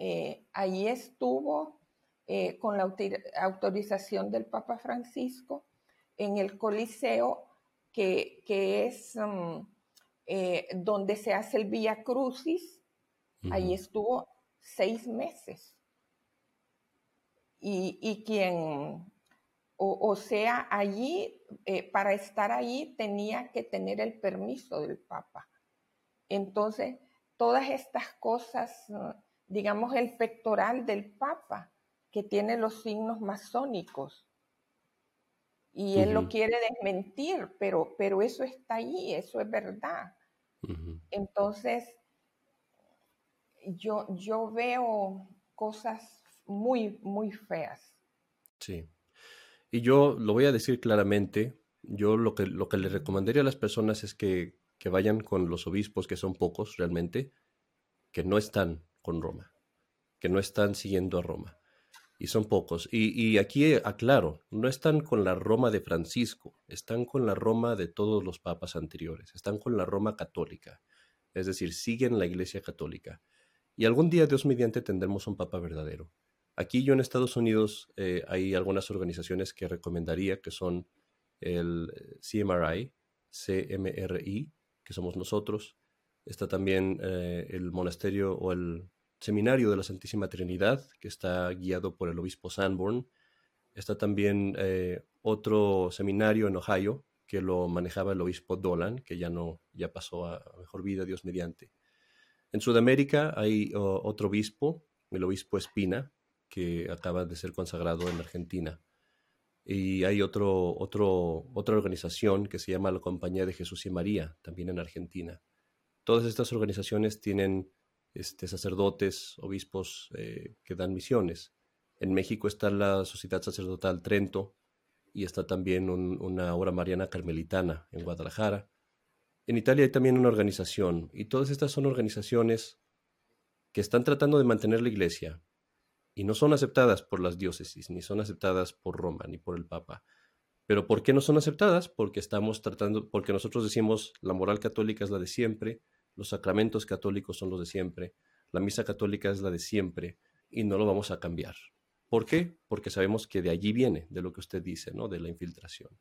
eh, allí estuvo eh, con la autorización del Papa Francisco en el Coliseo, que, es mm, eh, donde se hace el Vía Crucis. Allí estuvo seis meses. Y, quien, o, sea, allí, para estar allí tenía que tener el permiso del Papa. Entonces, todas estas cosas digamos, el pectoral del Papa, que tiene los signos masónicos. Y él lo quiere desmentir, pero, pero eso está ahí, eso es verdad. Entonces, yo, yo veo cosas muy, muy feas. Sí. Y yo lo voy a decir claramente, yo lo que, lo que le recomendaría a las personas es que, que vayan con los obispos, que son pocos realmente, que no están con Roma, que no están siguiendo a Roma. Y son pocos. Y, aquí aclaro, no están con la Roma de Francisco, están con la Roma de todos los papas anteriores, están con la Roma católica. Es decir, siguen la Iglesia católica. Y algún día, Dios mediante, tendremos un papa verdadero. Aquí yo en Estados Unidos eh, hay algunas organizaciones que recomendaría que son el CMRI, CMRI, que somos nosotros, Está también eh, el monasterio o el seminario de la Santísima Trinidad, que está guiado por el obispo Sanborn. Está también eh, otro seminario en Ohio, que lo manejaba el obispo Dolan, que ya no, ya pasó a mejor vida, Dios mediante. En Sudamérica hay otro obispo, el obispo Espina, que acaba de ser consagrado en Argentina. Y hay otro, otro, otra organización que se llama la Compañía de Jesús y María, también en Argentina. Todas estas organizaciones tienen este, sacerdotes, obispos eh, que dan misiones. En México está la Sociedad Sacerdotal Trento y está también una obra mariana carmelitana en Guadalajara. En Italia hay también una organización y todas estas son organizaciones que están tratando de mantener la iglesia y no son aceptadas por las diócesis, ni son aceptadas por Roma, ni por el Papa. Pero ¿por qué no son aceptadas? Porque estamos tratando, porque nosotros decimos la moral católica es la de siempre, los sacramentos católicos son los de siempre, la misa católica es la de siempre y no lo vamos a cambiar. ¿Por qué? Porque sabemos que de allí viene, de lo que usted dice, ¿no? De la infiltración.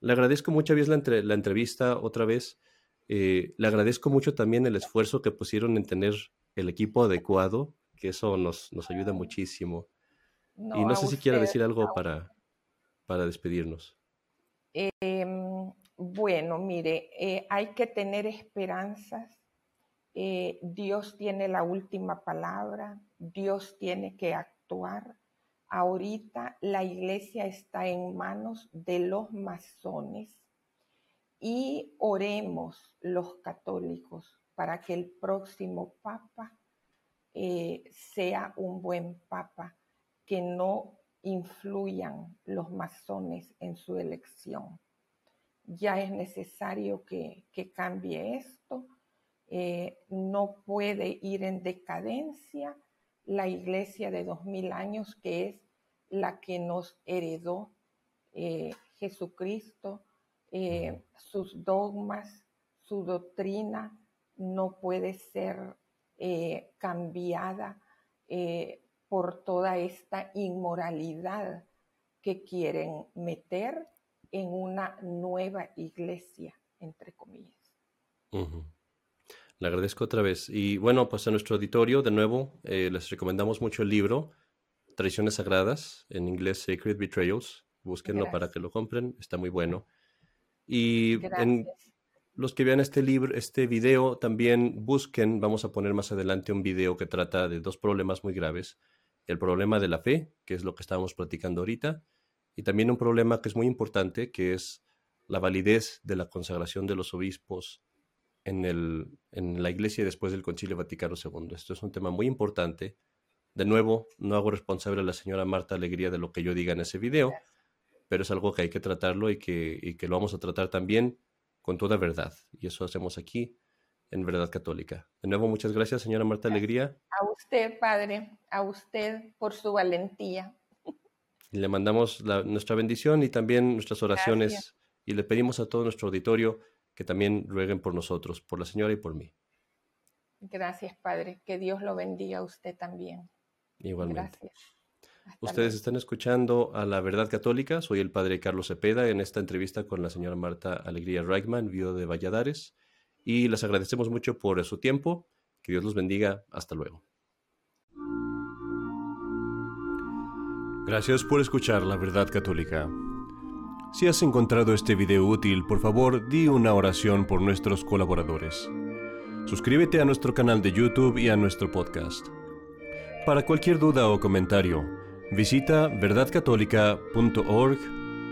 Le agradezco mucho la, entre, la entrevista otra vez. Eh, le agradezco mucho también el esfuerzo que pusieron en tener el equipo adecuado, que eso nos, nos ayuda muchísimo. y no sé si quiera decir algo para, para despedirnos. Em, bueno, mire, eh, hay que tener esperanzas. Eh, Dios tiene la última palabra, Dios tiene que actuar. Ahorita la iglesia está en manos de los masones y oremos los católicos para que el próximo papa eh, sea un buen papa, que no influyan los masones en su elección. Ya es necesario que, cambie esto. Eh, no puede ir en decadencia la iglesia de dos mil años, que es la que nos heredó eh, Jesucristo, eh, sus dogmas, su doctrina no puede ser cambiada por toda esta inmoralidad que quieren meter en una nueva iglesia, entre comillas. Le agradezco otra vez. Y bueno, pues a nuestro auditorio, de nuevo, eh, les recomendamos mucho el libro Tradiciones Sagradas, en inglés Sacred Betrayals. Búsquenlo para que lo compren, está muy bueno. Y en, los que vean este libro, este video, también busquen, vamos a poner más adelante un video que trata de dos problemas muy graves el problema de la fe, que es lo que estábamos platicando ahorita, y también un problema que es muy importante, que es la validez de la consagración de los obispos en, el, en la Iglesia después del Concilio Vaticano II. Esto es un tema muy importante. De nuevo, no hago responsable a la señora Marta Alegría de lo que yo diga en ese video, pero es algo que hay que tratarlo y que, y que lo vamos a tratar también con toda verdad. Y eso hacemos aquí en Verdad Católica. De nuevo, muchas gracias, señora Marta Alegría. A usted, padre, a usted por su valentía. Le mandamos nuestra bendición y también nuestras oraciones y le pedimos a todo nuestro auditorio que también rueguen por nosotros, por la señora y por mí. Gracias, padre. Que Dios lo bendiga a usted también. Igualmente. Gracias. Ustedes están escuchando a La Verdad Católica. Soy el padre Carlos Cepeda en esta entrevista con la señora Marta Alegría Reichman, viuda de Valladares y les agradecemos mucho por su tiempo. Que Dios los bendiga. Hasta luego. Gracias por escuchar La Verdad Católica. Si has encontrado este video útil, por favor, di una oración por nuestros colaboradores. Suscríbete a nuestro canal de YouTube y a nuestro podcast. Para cualquier duda o comentario, visita verdadcatólica.org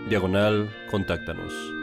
diagonal contáctanos.